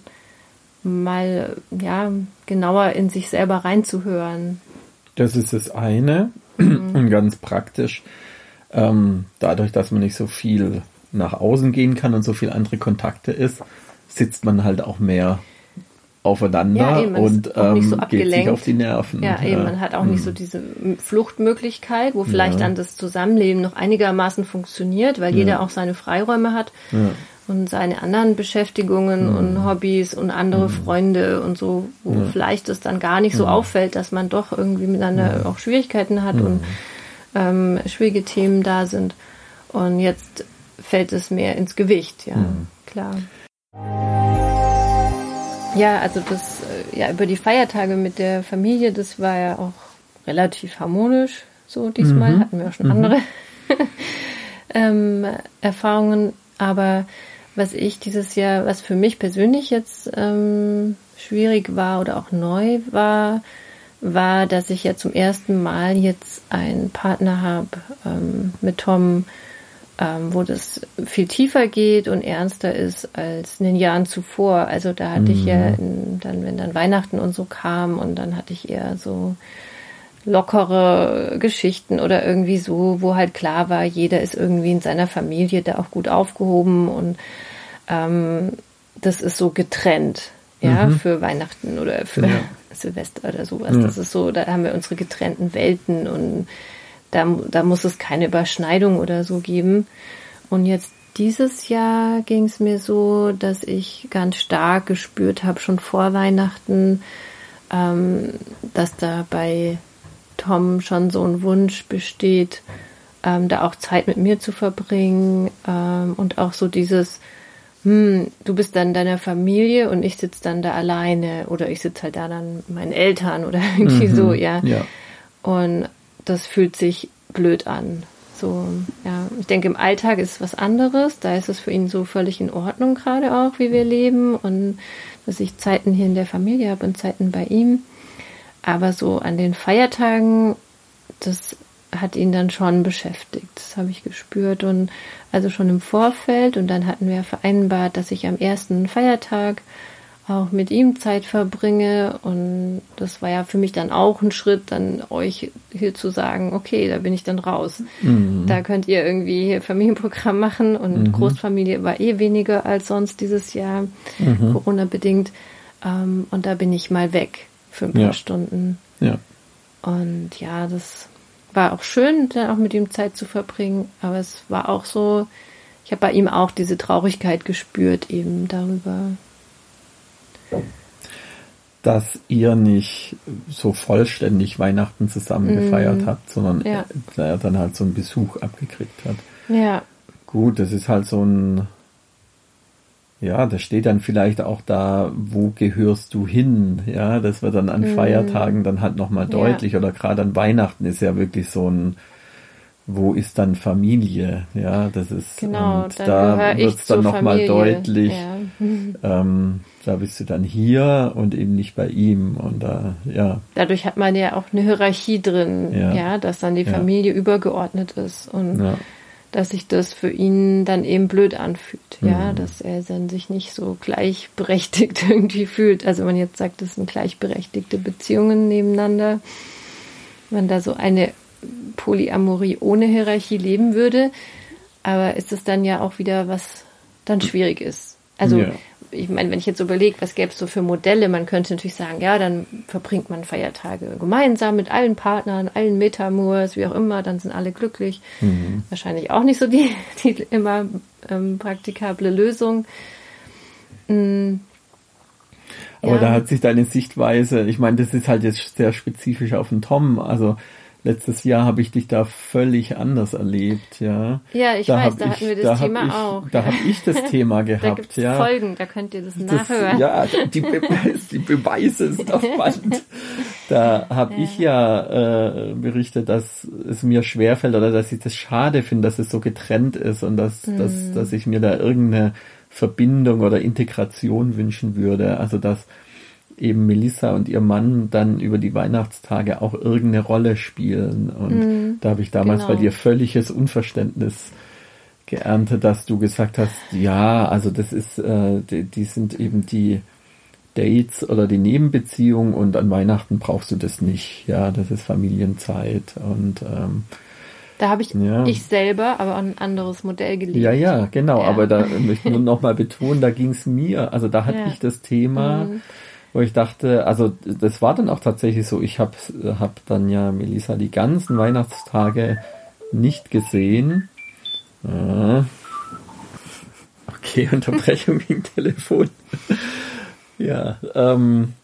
mal ja genauer in sich selber reinzuhören. Das ist das eine und ganz praktisch ähm, dadurch, dass man nicht so viel nach außen gehen kann und so viel andere Kontakte ist, sitzt man halt auch mehr aufeinander ja, eben, und ähm, so geht sich auf die Nerven. Ja, eben, man hat auch hm. nicht so diese Fluchtmöglichkeit, wo vielleicht ja. dann das Zusammenleben noch einigermaßen funktioniert, weil jeder auch seine Freiräume hat und seine anderen Beschäftigungen und Hobbys und andere Freunde und so, wo vielleicht es dann gar nicht so auffällt, dass man doch irgendwie miteinander auch Schwierigkeiten hat und ähm, schwierige Themen da sind. Und jetzt fällt es mehr ins Gewicht, ja, mhm. klar. Ja, also das, äh, ja, über die Feiertage mit der Familie, das war ja auch relativ harmonisch, so diesmal. Mhm. Hatten wir auch schon mhm. andere ähm, Erfahrungen. Aber was ich dieses Jahr, was für mich persönlich jetzt ähm, schwierig war oder auch neu war, war, dass ich ja zum ersten Mal jetzt einen Partner habe ähm, mit Tom, ähm, wo das viel tiefer geht und ernster ist als in den Jahren zuvor. Also da hatte mhm. ich ja mhm. in, dann, wenn dann Weihnachten und so kam und dann hatte ich eher so lockere Geschichten oder irgendwie so, wo halt klar war, jeder ist irgendwie in seiner Familie da auch gut aufgehoben und ähm, das ist so getrennt, ja, mhm. für Weihnachten oder für ja. Silvester oder sowas. Ja. Das ist so, da haben wir unsere getrennten Welten und da, da muss es keine Überschneidung oder so geben. Und jetzt dieses Jahr ging es mir so, dass ich ganz stark gespürt habe, schon vor Weihnachten, ähm, dass da bei Tom schon so ein Wunsch besteht, ähm, da auch Zeit mit mir zu verbringen ähm, und auch so dieses, hm, du bist dann deiner Familie und ich sitze dann da alleine oder ich sitze halt da dann mit meinen Eltern oder irgendwie mhm, so, ja. ja. Und das fühlt sich blöd an. So, ja, ich denke, im Alltag ist was anderes. Da ist es für ihn so völlig in Ordnung gerade auch, wie wir leben und dass ich Zeiten hier in der Familie habe und Zeiten bei ihm. Aber so an den Feiertagen, das hat ihn dann schon beschäftigt. Das habe ich gespürt und also schon im Vorfeld. Und dann hatten wir vereinbart, dass ich am ersten Feiertag auch mit ihm Zeit verbringe. Und das war ja für mich dann auch ein Schritt, dann euch hier zu sagen, okay, da bin ich dann raus. Mhm. Da könnt ihr irgendwie Familienprogramm machen. Und mhm. Großfamilie war eh weniger als sonst dieses Jahr, mhm. Corona bedingt. Ähm, und da bin ich mal weg für ein paar ja. Stunden. Ja. Und ja, das war auch schön, dann auch mit ihm Zeit zu verbringen, aber es war auch so, ich habe bei ihm auch diese Traurigkeit gespürt eben darüber. Dass ihr nicht so vollständig Weihnachten zusammen mm, gefeiert habt, sondern ja. er dann halt so einen Besuch abgekriegt hat. Ja. Gut, das ist halt so ein ja, da steht dann vielleicht auch da, wo gehörst du hin? Ja, das wird dann an mhm. Feiertagen dann halt nochmal deutlich ja. oder gerade an Weihnachten ist ja wirklich so ein, wo ist dann Familie? Ja, das ist, genau, und da wird es dann nochmal deutlich, ja. ähm, da bist du dann hier und eben nicht bei ihm und da, ja. Dadurch hat man ja auch eine Hierarchie drin, ja, ja dass dann die Familie übergeordnet ist und dass sich das für ihn dann eben blöd anfühlt, ja, mhm. dass er dann sich nicht so gleichberechtigt irgendwie fühlt. Also man jetzt sagt, das sind gleichberechtigte Beziehungen nebeneinander, man da so eine Polyamorie ohne Hierarchie leben würde, aber ist es dann ja auch wieder was dann schwierig ist. Also ja. Ich meine, wenn ich jetzt überlege, was gäbe es so für Modelle, man könnte natürlich sagen, ja, dann verbringt man Feiertage gemeinsam mit allen Partnern, allen Metamurs, wie auch immer, dann sind alle glücklich. Mhm. Wahrscheinlich auch nicht so die, die immer ähm, praktikable Lösung. Mhm. Aber ja. da hat sich deine Sichtweise, ich meine, das ist halt jetzt sehr spezifisch auf den Tom, also letztes Jahr habe ich dich da völlig anders erlebt, ja. Ja, ich da weiß, da hatten wir das da Thema ich, auch. Da habe ich das Thema gehabt, da gibt's ja. Folgen, da könnt ihr das, das nachhören. Ja, die, Beweis, die Beweise sind auf Band. Da habe ja. ich ja äh, berichtet, dass es mir schwerfällt oder dass ich das schade finde, dass es so getrennt ist und dass, hm. dass, dass ich mir da irgendeine Verbindung oder Integration wünschen würde. Also dass eben Melissa und ihr Mann dann über die Weihnachtstage auch irgendeine Rolle spielen. Und mm, da habe ich damals genau. bei dir völliges Unverständnis geerntet, dass du gesagt hast, ja, also das ist, äh, die, die sind eben die Dates oder die Nebenbeziehung und an Weihnachten brauchst du das nicht. Ja, das ist Familienzeit und ähm, da habe ich ja. ich selber aber ein anderes Modell gelegt. Ja, ja, genau. Ja. Aber da möchte ich nur noch mal betonen, da ging es mir. Also da hatte ja. ich das Thema, mhm wo ich dachte, also das war dann auch tatsächlich so, ich habe hab dann ja Melissa die ganzen Weihnachtstage nicht gesehen. Ah. Okay, Unterbrechung wegen Telefon. ja, ähm,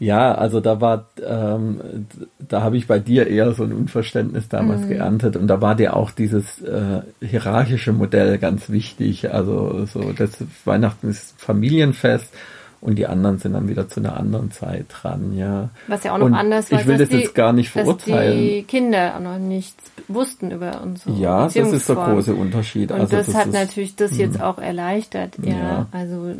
ja, also da war, ähm, da habe ich bei dir eher so ein Unverständnis damals mhm. geerntet und da war dir auch dieses äh, hierarchische Modell ganz wichtig. Also so das Weihnachten ist Familienfest und die anderen sind dann wieder zu einer anderen Zeit dran, ja. Was ja auch noch und anders war. Ich will das die, jetzt gar nicht verurteilen. Dass die Kinder auch noch nichts wussten über unsere Ja, das ist der große Unterschied. Und also das, das hat ist, natürlich das jetzt hm. auch erleichtert, ja. ja. Also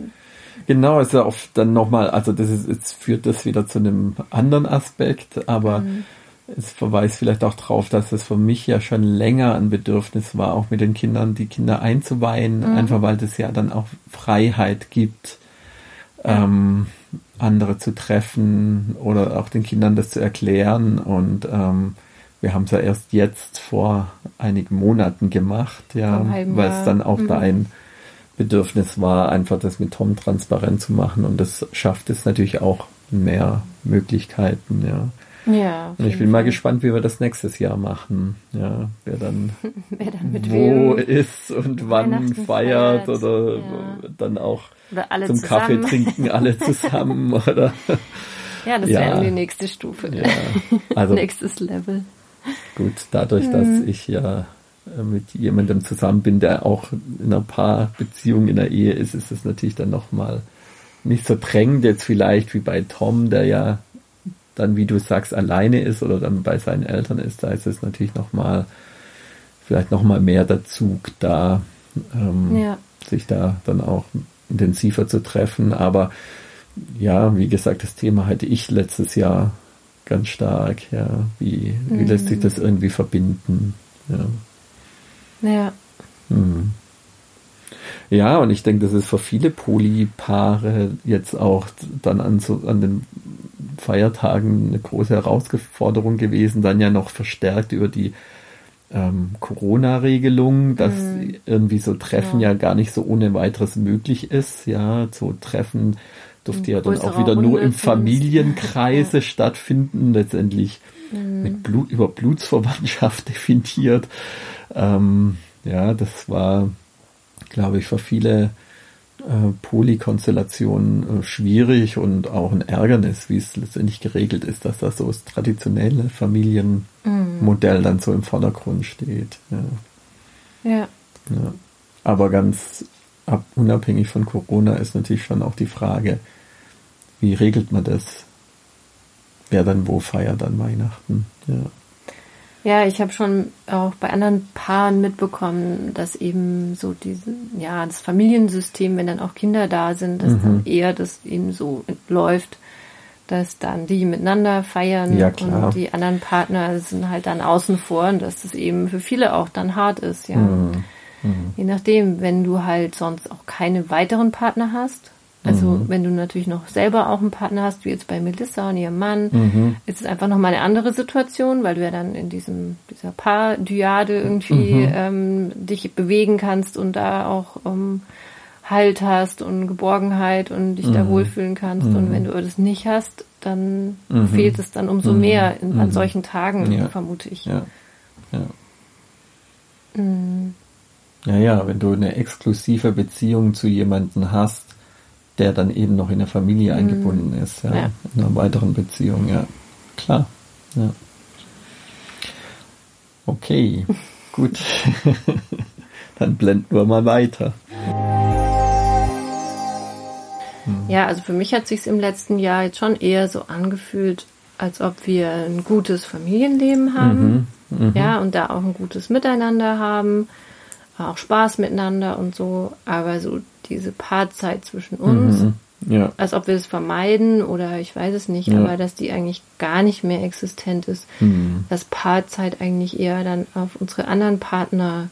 Genau, ist ja oft dann nochmal, also das ist, jetzt führt das wieder zu einem anderen Aspekt, aber mhm. es verweist vielleicht auch darauf, dass es für mich ja schon länger ein Bedürfnis war, auch mit den Kindern die Kinder einzuweihen, mhm. einfach weil das ja dann auch Freiheit gibt ähm, andere zu treffen oder auch den Kindern das zu erklären. Und ähm, wir haben es ja erst jetzt vor einigen Monaten gemacht, ja, weil es dann auch mhm. da ein Bedürfnis war, einfach das mit Tom transparent zu machen. Und das schafft es natürlich auch mehr Möglichkeiten, ja. Ja. Und ich bin mal gespannt, wie wir das nächstes Jahr machen. Ja, wer dann, wer dann mit wo ist und wann feiert, feiert, oder ja. dann auch zum. Kaffee trinken alle zusammen oder. Ja, das ja. wäre die nächste Stufe. Ja. Also, Nächstes Level. Gut, dadurch, mhm. dass ich ja äh, mit jemandem zusammen bin, der auch in einer Paarbeziehung in der Ehe ist, ist es natürlich dann nochmal nicht so drängend jetzt vielleicht wie bei Tom, der ja dann, wie du sagst, alleine ist oder dann bei seinen Eltern ist, da ist es natürlich nochmal, vielleicht nochmal mehr der Zug da, ähm, ja. sich da dann auch intensiver zu treffen. Aber ja, wie gesagt, das Thema hatte ich letztes Jahr ganz stark. Ja, wie, wie mhm. lässt sich das irgendwie verbinden? Ja. Ja. Mhm. Ja, und ich denke, das ist für viele Polypaare jetzt auch dann an, so, an den Feiertagen eine große Herausforderung gewesen, dann ja noch verstärkt über die ähm, Corona-Regelung, dass mhm. irgendwie so Treffen ja. ja. gar nicht so ohne weiteres möglich ist. Ja, so Treffen durfte ja dann auch wieder Runde nur im Familienkreise ja. stattfinden, letztendlich mhm. mit Blut, über Blutsverwandtschaft definiert. Ähm, ja, das war, glaube ich, für viele äh, Polykonstellation äh, schwierig und auch ein Ärgernis, wie es letztendlich geregelt ist, dass da so das traditionelle Familienmodell mm. dann so im Vordergrund steht. Ja. ja. ja. Aber ganz ab, unabhängig von Corona ist natürlich schon auch die Frage, wie regelt man das? Wer dann wo feiert an Weihnachten? Ja. Ja, ich habe schon auch bei anderen Paaren mitbekommen, dass eben so diesen, ja, das Familiensystem, wenn dann auch Kinder da sind, dass mhm. dann eher das eben so läuft, dass dann die miteinander feiern ja, und die anderen Partner sind halt dann außen vor und dass das eben für viele auch dann hart ist, ja. Mhm. Mhm. Je nachdem, wenn du halt sonst auch keine weiteren Partner hast, also mhm. wenn du natürlich noch selber auch einen Partner hast, wie jetzt bei Melissa und ihrem Mann, mhm. ist es einfach nochmal eine andere Situation, weil du ja dann in diesem dieser Paar-Dyade irgendwie mhm. ähm, dich bewegen kannst und da auch ähm, Halt hast und Geborgenheit und dich mhm. da wohlfühlen kannst. Mhm. Und wenn du das nicht hast, dann mhm. fehlt es dann umso mehr in, an solchen Tagen, ja. vermute ich. Ja. Ja. Ja, ja, wenn du eine exklusive Beziehung zu jemandem hast, der dann eben noch in der Familie mhm. eingebunden ist, ja, ja, in einer weiteren Beziehung, ja. Klar. Ja. Okay, gut. dann blenden wir mal weiter. Hm. Ja, also für mich hat sich im letzten Jahr jetzt schon eher so angefühlt, als ob wir ein gutes Familienleben haben. Mhm, mh. Ja, und da auch ein gutes Miteinander haben, auch Spaß miteinander und so. Aber so diese Paarzeit zwischen uns, mhm, ja. als ob wir es vermeiden oder ich weiß es nicht, ja. aber dass die eigentlich gar nicht mehr existent ist. Mhm. Dass Paarzeit eigentlich eher dann auf unsere anderen Partner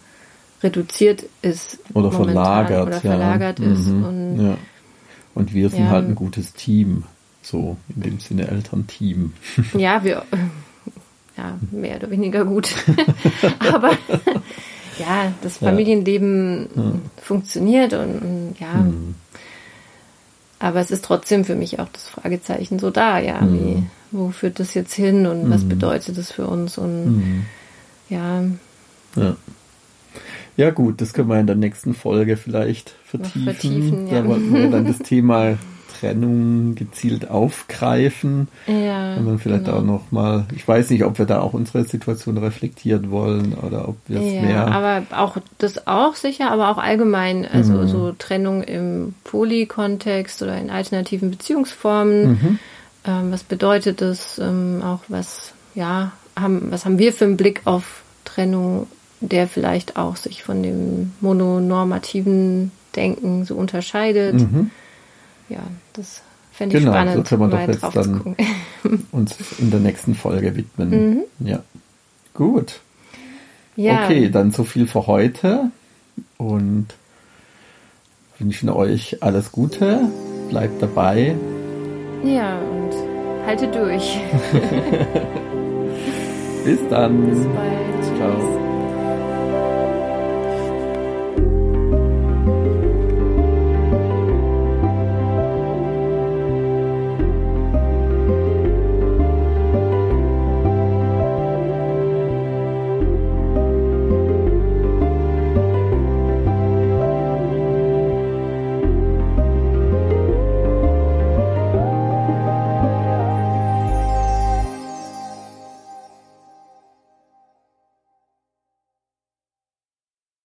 reduziert ist. Oder verlagert. Oder verlagert ja. ist. Mhm. Und, und wir sind halt ein gutes Team. So, in dem Sinne Elternteam. Ja, wir, ja, mehr oder weniger gut. Aber ja, das Familienleben ja. funktioniert und, und ja. Mhm. Aber es ist trotzdem für mich auch das Fragezeichen so da, ja, mhm. wie, wo führt das jetzt hin und mhm. was bedeutet das für uns und mhm. ja. Ja. Ja gut, das können wir in der nächsten Folge vielleicht vertiefen. vertiefen ja. Da wollen wir dann das Thema Trennung gezielt aufgreifen. Ja, und dann vielleicht genau. auch nochmal, ich weiß nicht, ob wir da auch unsere Situation reflektieren wollen oder ob wir es ja, mehr. Aber auch das auch sicher, aber auch allgemein, also mhm. so Trennung im Poly-Kontext oder in alternativen Beziehungsformen. Mhm. Ähm, was bedeutet das? Ähm, auch was, ja, haben, was haben wir für einen Blick auf Trennung, der vielleicht auch sich von dem mononormativen Denken so unterscheidet? Mhm ja, das fände ich genau, spannend. Genau, so können wir doch jetzt dann uns in der nächsten Folge widmen. Mhm. Ja, gut. Ja. Okay, dann so viel für heute und wünschen euch alles Gute, bleibt dabei. Ja, und halte durch. Bis dann. Bis bald. Ciao.